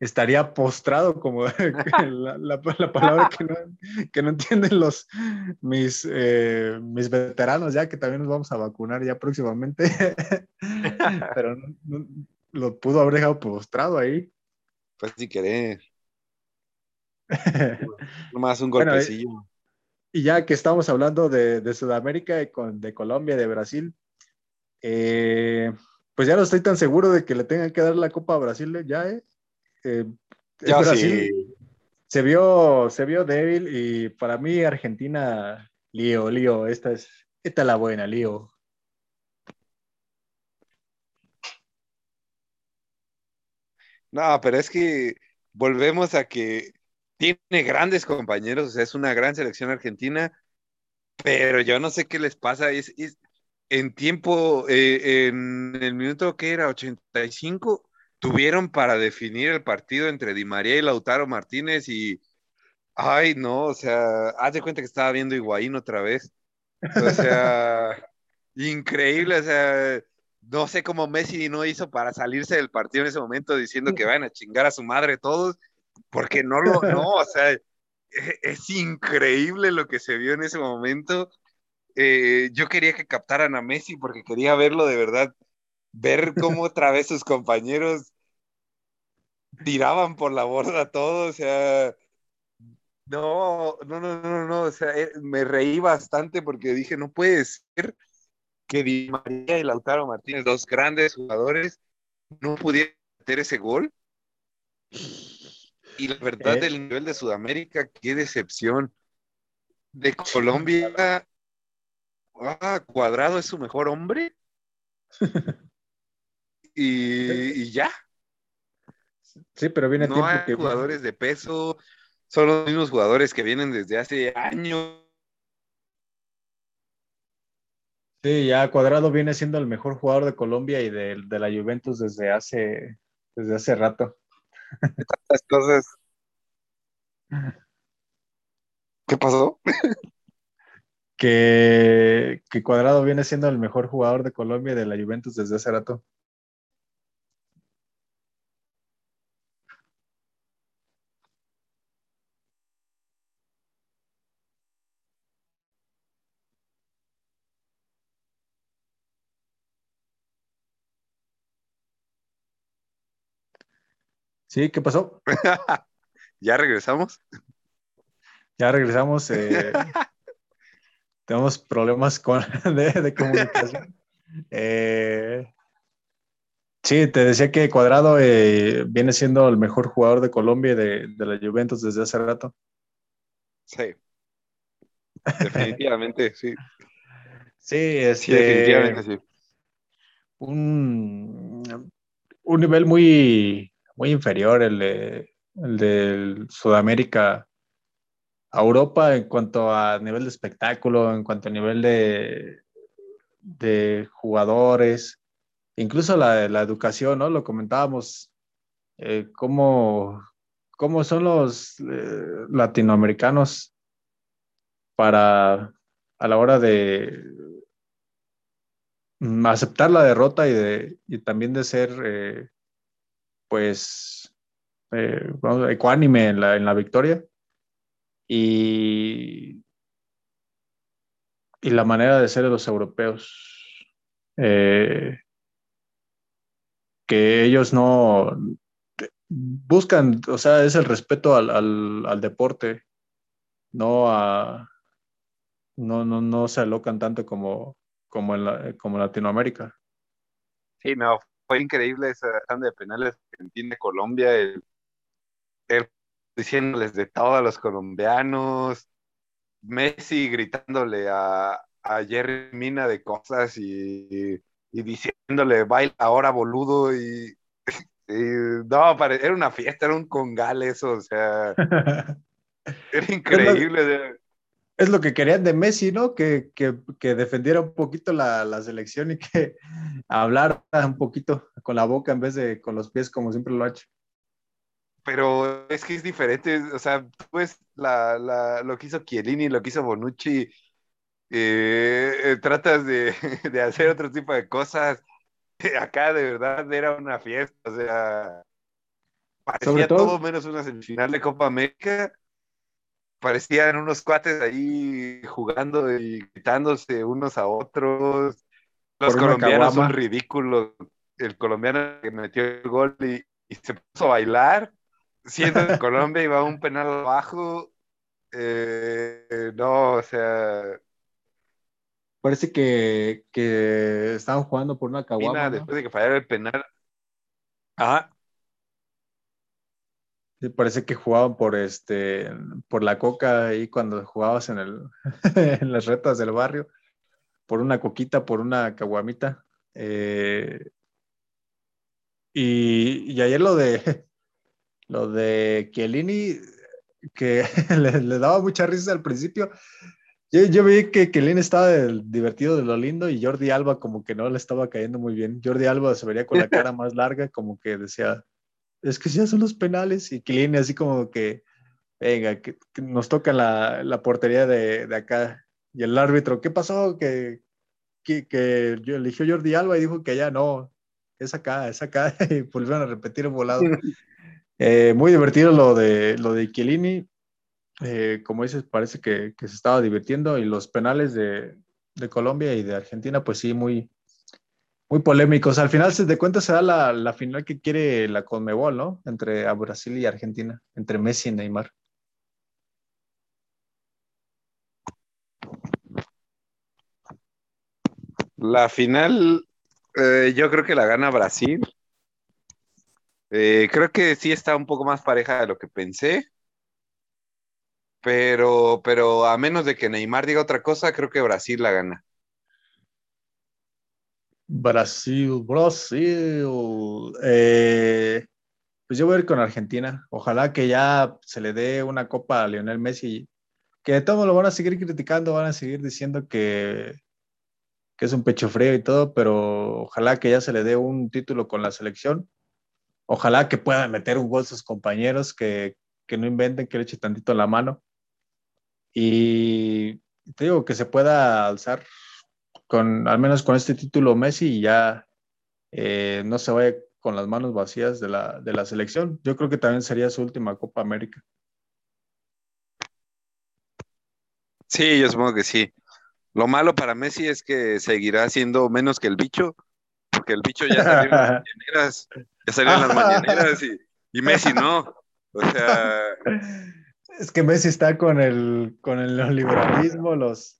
estaría postrado, como [laughs] la, palabra que no, entienden los mis, eh, mis veteranos, ya que también nos vamos a vacunar ya próximamente. [laughs] Pero lo pudo haber dejado postrado ahí. Pues si querés. [laughs] Nomás un golpecillo. y ya que estamos hablando de, Sudamérica y con, de Colombia, de Brasil, eh, pues ya no estoy tan seguro de que le tengan que dar la Copa a Brasil, ya, ¿eh? Eh, ya sí. se vio, se vio débil y para mí Argentina, lío, lío, esta es, esta es la buena, lío. No, pero es que volvemos a que tiene grandes compañeros, es una gran selección argentina, pero yo no sé qué les pasa. Es, en tiempo, eh, en el minuto que era 85, tuvieron para definir el partido entre Di María y Lautaro Martínez y, ay, no, o sea, haz de cuenta que estaba viendo Higuaín otra vez. O sea, [laughs] increíble, o sea, no sé cómo Messi no hizo para salirse del partido en ese momento diciendo que van a chingar a su madre todos, porque no lo, no, o sea, e, es, increíble lo que se vio en ese momento. Eh, yo quería que captaran a Messi porque quería verlo de verdad, ver cómo [laughs] otra vez sus compañeros tiraban por la borda todo, o sea, no, no, no, no, no, o sea, eh, me reí bastante porque dije, no puede ser que Di María y Lautaro Martínez, dos grandes jugadores, no pudieran meter ese gol. Y la verdad, del nivel de Sudamérica, qué decepción. De Colombia, ah, Cuadrado es su mejor hombre. [laughs] y, ya. Sí, pero viene no hay jugadores de peso, son los mismos jugadores que vienen desde hace años. Sí, ya Cuadrado viene siendo el mejor jugador de Colombia y de, de la Juventus desde hace, desde hace rato. Tantas cosas. ¿Qué pasó? que, que Cuadrado viene siendo el mejor jugador de Colombia y de la Juventus desde hace rato. Sí, ¿qué pasó? [laughs] ¿Ya regresamos? Ya regresamos. Eh, [laughs] tenemos problemas con, [laughs] de, comunicación. Eh, sí, te decía que Cuadrado eh, viene siendo el mejor jugador de Colombia y de, de la Juventus desde hace rato. Sí. Definitivamente, sí. Sí, este, sí, definitivamente sí. Un, un nivel muy, muy inferior el de, el de Sudamérica a Europa en cuanto a nivel de espectáculo, en cuanto a nivel de, de jugadores, incluso la, educación, ¿no? Lo comentábamos, eh, cómo, cómo, son los eh, latinoamericanos para a la hora de aceptar la derrota y, de, y también de ser eh, pues, eh, ecuánime en la, en la victoria. Y, y la manera de ser de los europeos. Eh, que ellos no buscan, o sea, es el respeto al, al, deporte, no a no, no, no se alocan tanto como, como en la, como Latinoamérica. Sí, no, fue increíble esa tanda de penales Argentina-Colombia, el, el, diciéndoles de todos los colombianos, Messi gritándole a, a Jerry Mina de cosas y, y diciéndole, baila ahora boludo y, [laughs] y no, era una fiesta, era un congal eso, o sea, [laughs] era increíble es lo que querían de Messi, ¿no? Que, que, que defendiera un poquito la, la, selección y que [laughs] hablara un poquito con la boca en vez de con los pies como siempre lo ha hecho. Pero es que es diferente, o sea, pues la, la, lo que hizo Chiellini, lo que hizo Bonucci, eh, eh, tratas de, [laughs] de, hacer otro tipo de cosas. [laughs] Acá de verdad era una fiesta, o sea, parecía todo, todo menos una semifinal de Copa América parecían unos cuates ahí jugando y gritándose unos a otros. Los colombianos son ridículos. El colombiano que metió el gol y, y se puso a bailar, siendo que [laughs] Colombia iba a un penal abajo. Eh, no, o sea. Parece que, que estaban jugando por una caguama. Después ¿no? de que fallara el penal. Ajá. Parece que jugaban por este por la coca ahí cuando jugabas en el [laughs] en las retas del barrio, por una coquita, por una caguamita. Eh, y, y, ayer lo de [laughs] lo de Chiellini, que [laughs] le, le, daba mucha risa al principio. Yo, yo vi que Chiellini estaba del, divertido de lo lindo y Jordi Alba como que no le estaba cayendo muy bien. Jordi Alba se vería con la cara más larga, como que decía, es que ya son los penales. Y Chiellini así como que, venga, que, que nos toca la, la portería de, de, acá. Y el árbitro, ¿qué pasó? Que, que, que yo eligió Jordi Alba y dijo que ya no, es acá, es acá. [laughs] Y volvieron a repetir el volado. [laughs] eh, muy divertido lo de, lo de Chiellini. Eh, como dices, parece que, que, se estaba divirtiendo. Y los penales de, de Colombia y de Argentina, pues sí, muy, muy polémicos. Al final, se de cuenta, será la, la, final que quiere la Conmebol, ¿no? Entre Brasil y Argentina, entre Messi y Neymar. La final, eh, yo creo que la gana Brasil. Eh, creo que sí está un poco más pareja de lo que pensé. Pero, pero a menos de que Neymar diga otra cosa, creo que Brasil la gana. Brasil, Brasil. Eh, pues yo voy a ir con Argentina. Ojalá que ya se le dé una copa a Lionel Messi. Que de todo lo van a seguir criticando, van a seguir diciendo que, que es un pecho frío y todo, pero ojalá que ya se le dé un título con la selección. Ojalá que puedan meter un gol sus compañeros, que, que no inventen, que le eche tantito la mano. Y te digo que se pueda alzar con, al menos con este título Messi y ya eh, no se vaya con las manos vacías de la, de la selección. Yo creo que también sería su última Copa América. Sí, yo supongo que sí. Lo malo para Messi es que seguirá siendo menos que el bicho, porque el bicho ya salió en las [laughs] mañaneras, ya salió en las mañaneras y, y Messi no. O sea, [laughs] Es que Messi está con el, con el neoliberalismo, los,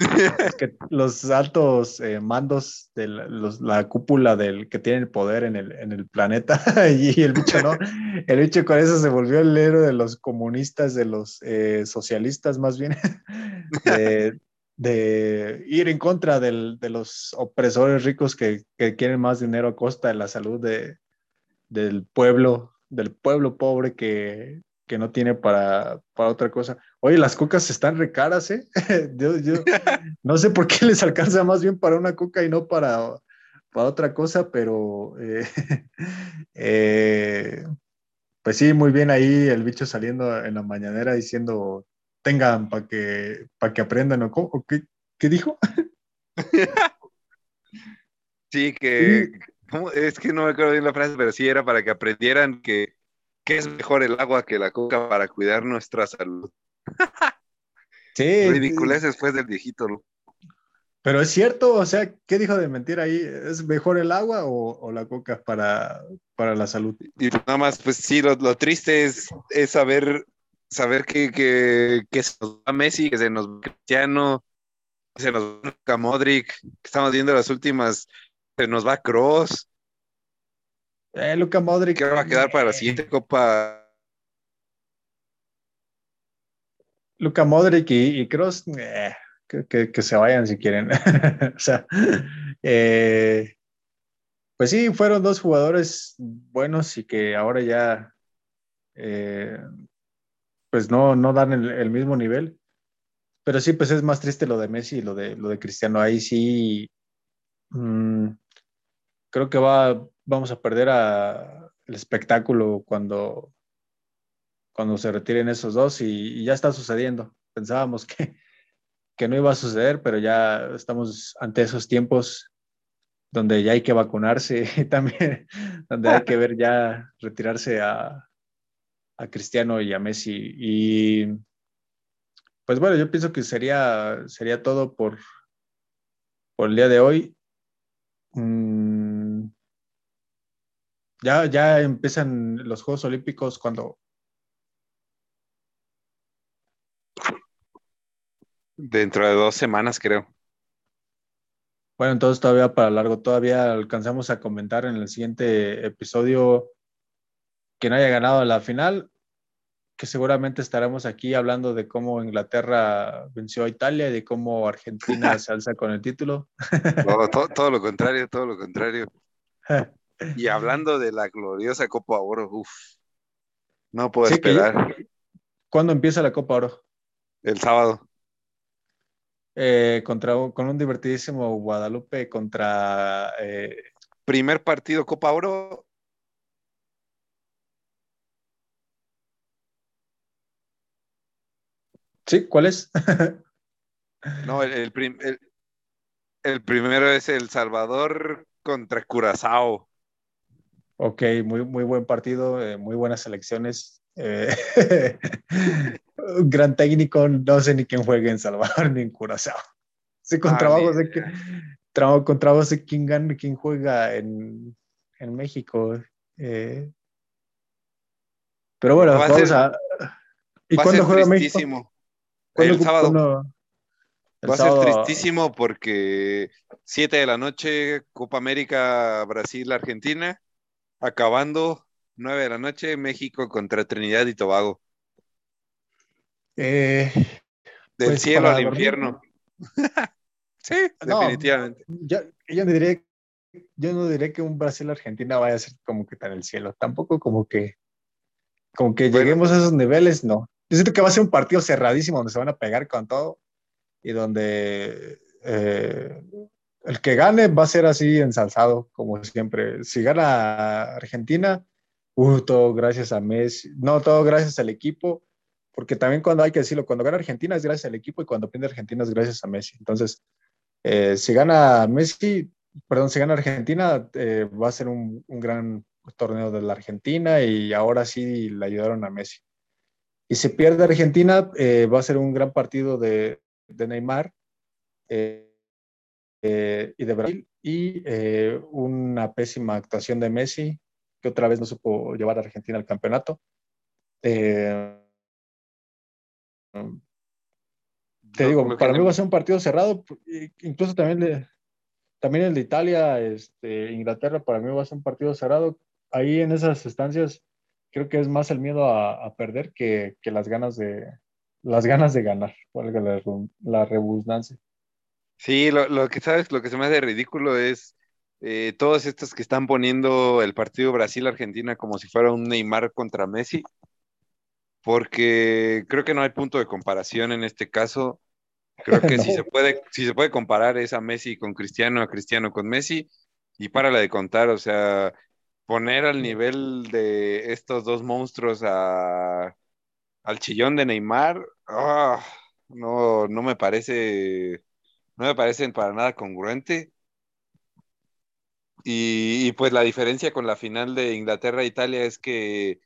los, altos eh, mandos de la, la cúpula del que tiene el poder en el, en el planeta [laughs] y el bicho no. El bicho con eso se volvió el héroe de los comunistas, de los eh, socialistas más bien, [laughs] de, de ir en contra del- de los opresores ricos que, que quieren más dinero a costa de la salud de, del pueblo, del pueblo pobre que, que no tiene para, para otra cosa. Oye, las cocas están recaras, ¿eh? [laughs] Yo, yo [laughs] no sé por qué les alcanza más bien para una coca y no para, para otra cosa, pero eh, [laughs] eh, pues sí, muy bien ahí el bicho saliendo en la mañanera diciendo, tengan para que, para que aprendan, ¿o cómo? ¿O qué, qué dijo? sí que, es que no me acuerdo bien la frase, pero sí era para que aprendieran que, que es mejor el agua que la coca para cuidar nuestra salud. [laughs] Sí, Ridiculez después del viejito. ¿no? pero es cierto, o sea, ¿qué dijo de mentir ahí? ¿Es mejor el agua o, o la coca para, para la salud? Y nada más, pues sí, lo, lo triste es, es saber, saber que, que, que se nos va Messi, que se nos va Cristiano, que se nos va Modric, que estamos viendo las últimas, se nos va Cross, Eh, Luka Modric. que va a quedar para la siguiente Copa. Luka Modric y, y Kroos, eh, que, que, que, se vayan si quieren. [laughs] o sea, eh, pues sí, fueron dos jugadores buenos y que ahora ya eh, pues no, no dan el, el, mismo nivel. Pero sí, pues es más triste lo de Messi y lo de, lo de Cristiano. Ahí sí, mmm, creo que va, vamos a perder a, el espectáculo cuando, cuando se retiren esos dos y, y ya está sucediendo. Pensábamos que, que, no iba a suceder, pero ya estamos ante esos tiempos donde ya hay que vacunarse [laughs] y también donde hay que ver ya retirarse a, a Cristiano y a Messi. Y pues bueno, yo pienso que sería, sería todo por, por el día de hoy. Mm, ya, ya empiezan los Juegos Olímpicos cuando Dentro de dos semanas, creo. Bueno, entonces todavía para largo, todavía alcanzamos a comentar en el siguiente episodio quien haya ganado la final, que seguramente estaremos aquí hablando de cómo Inglaterra venció a Italia y de cómo Argentina [laughs] se alza con el título. No, todo, todo, lo contrario, todo lo contrario. [laughs] [laughs] y hablando de la gloriosa Copa Oro, uff, no puedo sí, esperar. Yo, ¿Cuándo empieza la Copa Oro? El sábado. Eh, contra, con un divertidísimo Guadalupe contra... Eh... Primer partido Copa Oro. Sí, ¿cuál es? [laughs] no, el, el, prim, el, el, primero es El Salvador contra Curazao. Ok, muy, muy buen partido, eh, muy buenas elecciones. Eh, un [laughs] gran técnico, no sé ni quién juegue en Salvador [laughs] ni en Curazao. Sí, con ah, trabajo sé que, trabajo, con trabajo sé quién gana, quién juega en, en México. Eh, pero bueno, va vamos a. a ¿Y cuándo juega México? El sábado. El va sábado... a ser tristísimo porque 7 de la noche, Copa América, Brasil, Argentina, acabando 9 de la noche, México contra Trinidad y Tobago. Eh, Del pues cielo al infierno. [laughs] sí, no, definitivamente. Yo, yo diría yo no diré que un Brasil-Argentina vaya a ser como que tan el cielo, tampoco como que, como que lleguemos a esos niveles, no. Yo siento que va a ser un partido cerradísimo donde se van a pegar con todo y donde eh, el que gane va a ser así ensalzado, como siempre. Si gana Argentina, uh, todo gracias a Messi, no, todo gracias al equipo, porque también cuando hay que decirlo, cuando gana Argentina es gracias al equipo y cuando pierde Argentina es gracias a Messi. Entonces, eh, si gana Messi, perdón, si gana Argentina, eh, va a ser un, gran torneo de la Argentina y ahora sí le ayudaron a Messi. Y si pierde Argentina, eh, va a ser un gran partido de, de Neymar eh, eh, y de Brasil y una pésima actuación de Messi, que otra vez no supo llevar a Argentina al campeonato. te digo, para mí va a ser un partido cerrado, incluso también también el de Italia, este, Inglaterra, para mí va a ser un partido cerrado. Ahí en esas estancias creo que es más el miedo a, perder que, las ganas de las ganas de ganar, valga la, la redundancia. Sí, lo, que sabes, lo que se me hace ridículo es eh, todos estos que están poniendo el partido Brasil-Argentina como si fuera un Neymar contra Messi, porque creo que no hay punto de comparación en este caso. Creo que si, [laughs] se puede, si se puede comparar es a Messi con Cristiano, a Cristiano con Messi, y para la de contar, o sea, poner al nivel de estos dos monstruos a, al chillón de Neymar, ah, no, no me parece, no me parecen para nada congruente. Y, pues la diferencia con la final de Inglaterra-Italia es que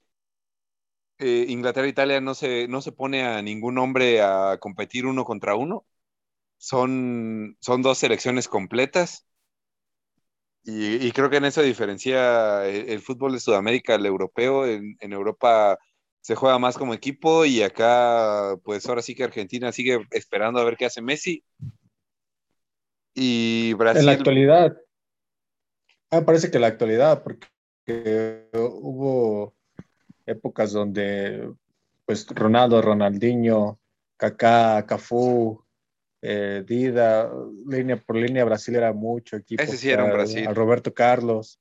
eh, Inglaterra-Italia no se, no se pone a ningún hombre a competir uno contra uno. Son, son dos selecciones completas. Y, creo que en eso diferencia el, fútbol de Sudamérica al europeo. En, Europa se juega más como equipo y acá, pues ahora sí que Argentina sigue esperando a ver qué hace Messi. Y Brasil. En la actualidad. me parece que en la actualidad, porque hubo épocas donde pues Ronaldo, Ronaldinho, Kaká, Cafú, eh, Dida, línea por línea, Brasil era mucho equipo. Ese sí era un Brasil. A Roberto Carlos.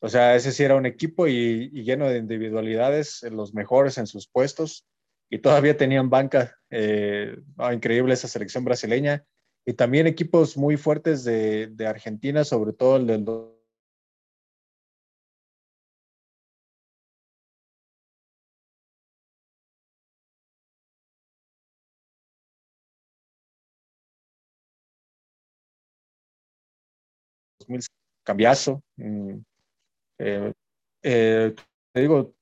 O sea, ese sí era un equipo y, lleno de individualidades, los mejores en sus puestos. Y todavía tenían banca eh, increíble esa selección brasileña. Y también equipos muy fuertes de, de Argentina, sobre todo el del 2000, cambiazo. Mm, eh, eh, te digo,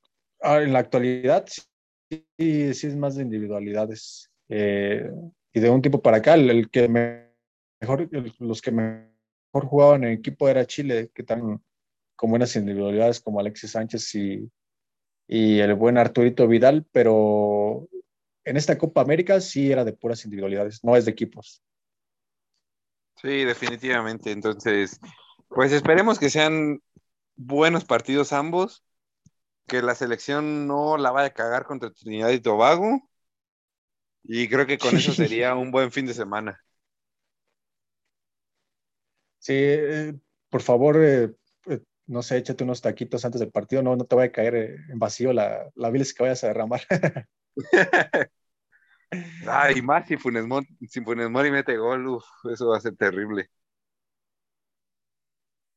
ah, en la actualidad sí, sí es más de individualidades. Eh, de un tiempo para acá, el, que mejor, los que mejor jugaban en equipo era Chile, que están con buenas individualidades como Alexis Sánchez y, y el buen Arturito Vidal, pero en esta Copa América sí era de puras individualidades, no es de equipos. Sí, definitivamente. Entonces, pues esperemos que sean buenos partidos ambos, que la selección no la vaya a cagar contra Trinidad y Tobago. Y creo que con eso [laughs] sería un buen fin de semana. Sí, eh, por favor, eh, eh, no sé, échate unos taquitos antes del partido, no, no te vaya a caer en vacío la, la bilis que vayas a derramar. [laughs] Ay, [laughs] más si Funes, Mori, mete gol, eso va a ser terrible.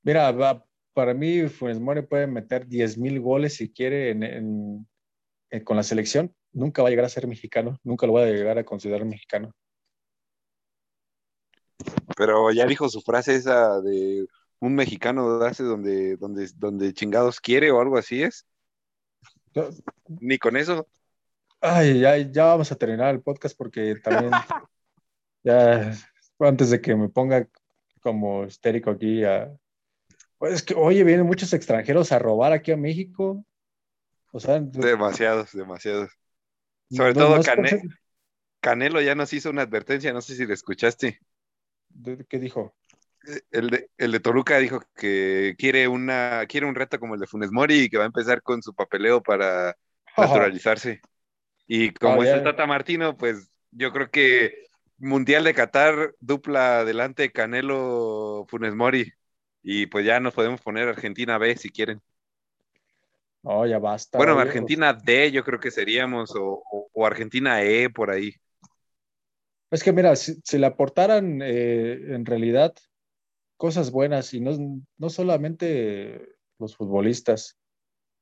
Mira, para mí Funes Mori puede meter 10 mil goles si quiere con la selección. Nunca va a llegar a ser mexicano, nunca lo voy a llegar a considerar mexicano. Pero ya dijo su frase esa de un mexicano hace donde, donde, donde chingados quiere o algo así es. Ni con eso. Ay, ya, ya vamos a terminar el podcast porque también [laughs] ya antes de que me ponga como histérico aquí a, pues que, oye, vienen muchos extranjeros a robar aquí a México. O sea, demasiados, demasiados. Sobre todo Canelo ya nos hizo una advertencia, no sé si le escuchaste. ¿Qué dijo? El de, el de Toluca dijo que quiere una quiere un reto como el de Funes Mori y que va a empezar con su papeleo para [laughs] naturalizarse. Y como es el Tata Martino, pues yo creo que Mundial de Qatar dupla adelante Canelo Funes Mori. Y pues ya nos podemos poner Argentina B si quieren. No, ya basta. Bueno, oye, Argentina D yo creo que seríamos, o, o- o Argentina E por ahí. pues, Es que mira, si, si le aportaran eh, en realidad cosas buenas y no, no solamente los futbolistas,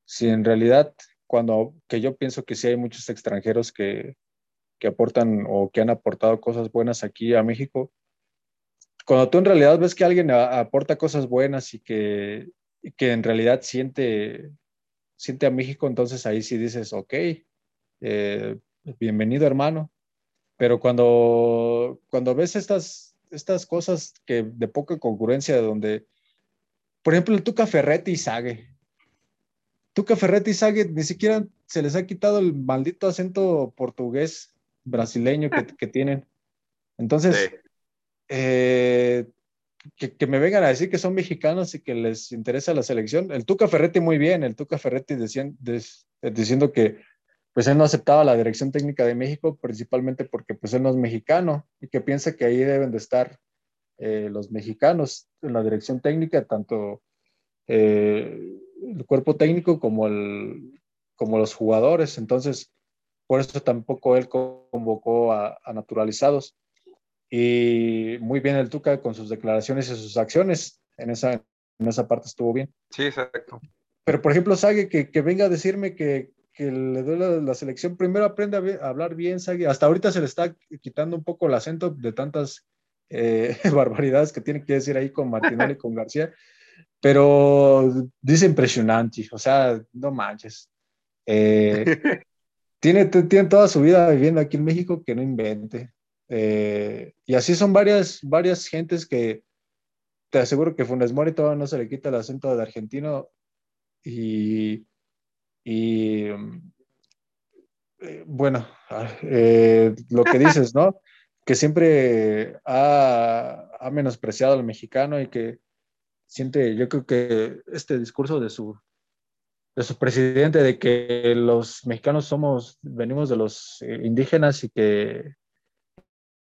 si en realidad cuando que yo pienso que sí hay muchos extranjeros que, que aportan o que han aportado cosas buenas aquí a México, cuando tú en realidad ves que alguien a- aporta cosas buenas y que, y que en realidad siente, siente a México, entonces ahí sí dices, ok, eh, bienvenido hermano. Pero cuando, cuando ves estas, estas cosas que de poca concurrencia, donde, por ejemplo, el Tuca Ferretti y Sague. Tuca Ferretti y Sague ni siquiera se les ha quitado el maldito acento portugués brasileño que, que tienen. Entonces, Sí. eh, que, que me vengan a decir que son mexicanos y que les interesa la selección. El Tuca Ferretti muy bien, el Tuca Ferretti decían, diciendo que pues él no aceptaba la dirección técnica de México principalmente porque pues él no es mexicano y que piensa que ahí deben de estar eh, los mexicanos en la dirección técnica, tanto eh, el cuerpo técnico como, el, como los jugadores. Entonces, por eso tampoco él convocó a naturalizados. Y muy bien el Tuca con sus declaraciones y sus acciones. En esa, en esa parte estuvo bien. Sí, exacto. Pero, por ejemplo, Sague, que, que venga a decirme que, que le duele la selección, primero aprende a, a hablar bien, Sague. Hasta ahorita se le está quitando un poco el acento de tantas eh, [laughs] barbaridades que tiene que decir ahí con Martinelli y con García. Pero dice impresionante, o sea, no manches. Eh, [laughs] tiene, tiene toda su vida viviendo aquí en México que no invente. Eh, y así son varias, varias gentes que te aseguro que Funes Mori todavía no se le quita el acento de argentino y, y um, eh, bueno, ah, eh, lo que [laughs] dices, ¿no? Que siempre ha, ha menospreciado al mexicano y que siente, yo creo que este discurso de su, de su presidente de que los mexicanos somos, venimos de los indígenas y que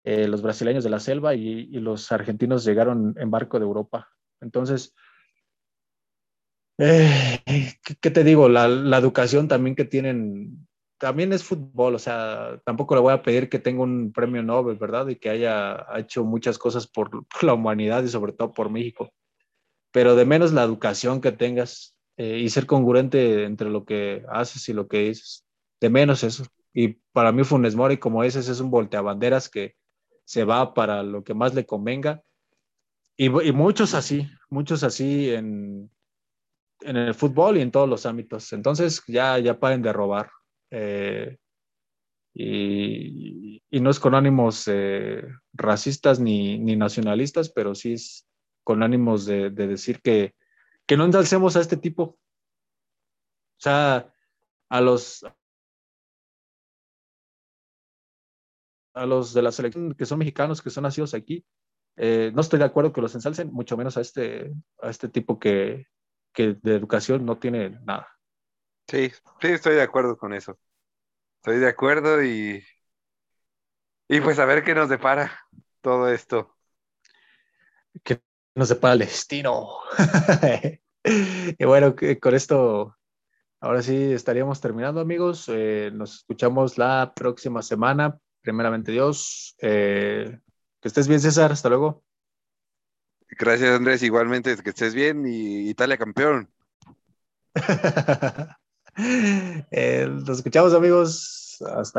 eh, los brasileños de la selva y, y, los argentinos llegaron en barco de Europa. Entonces, eh, ¿qué, ¿qué, te digo? La, la, educación también que tienen, también es fútbol, o sea, tampoco le voy a pedir que tenga un premio Nobel, ¿verdad? Y que haya hecho muchas cosas por, por la humanidad y sobre todo por México. Pero de menos la educación que tengas eh, y ser congruente entre lo que haces y lo que dices. De menos eso. Y para mí Funes Mori, como dices, es un volteabanderas que se va para lo que más le convenga. Y, muchos así, muchos así en, en, el fútbol y en todos los ámbitos. Entonces ya, ya paren de robar. Eh, y, no es con ánimos eh, racistas ni, ni, nacionalistas, pero sí es con ánimos de, de decir que, que no endalcemos a este tipo. O sea, a los, a los de la selección que son mexicanos, que son nacidos aquí, eh, no estoy de acuerdo que los ensalcen, mucho menos a este, a este tipo que, que de educación no tiene nada. Sí, sí, estoy de acuerdo con eso. Estoy de acuerdo y, y pues a ver qué nos depara todo esto. Que nos depara el destino. [laughs] y bueno, con esto, ahora sí estaríamos terminando, amigos. Eh, nos escuchamos la próxima semana primeramente Dios. Eh, que estés bien, César. Hasta luego. Gracias, Andrés. Igualmente, que estés bien y Italia campeón. [laughs] eh, nos escuchamos, amigos. Hasta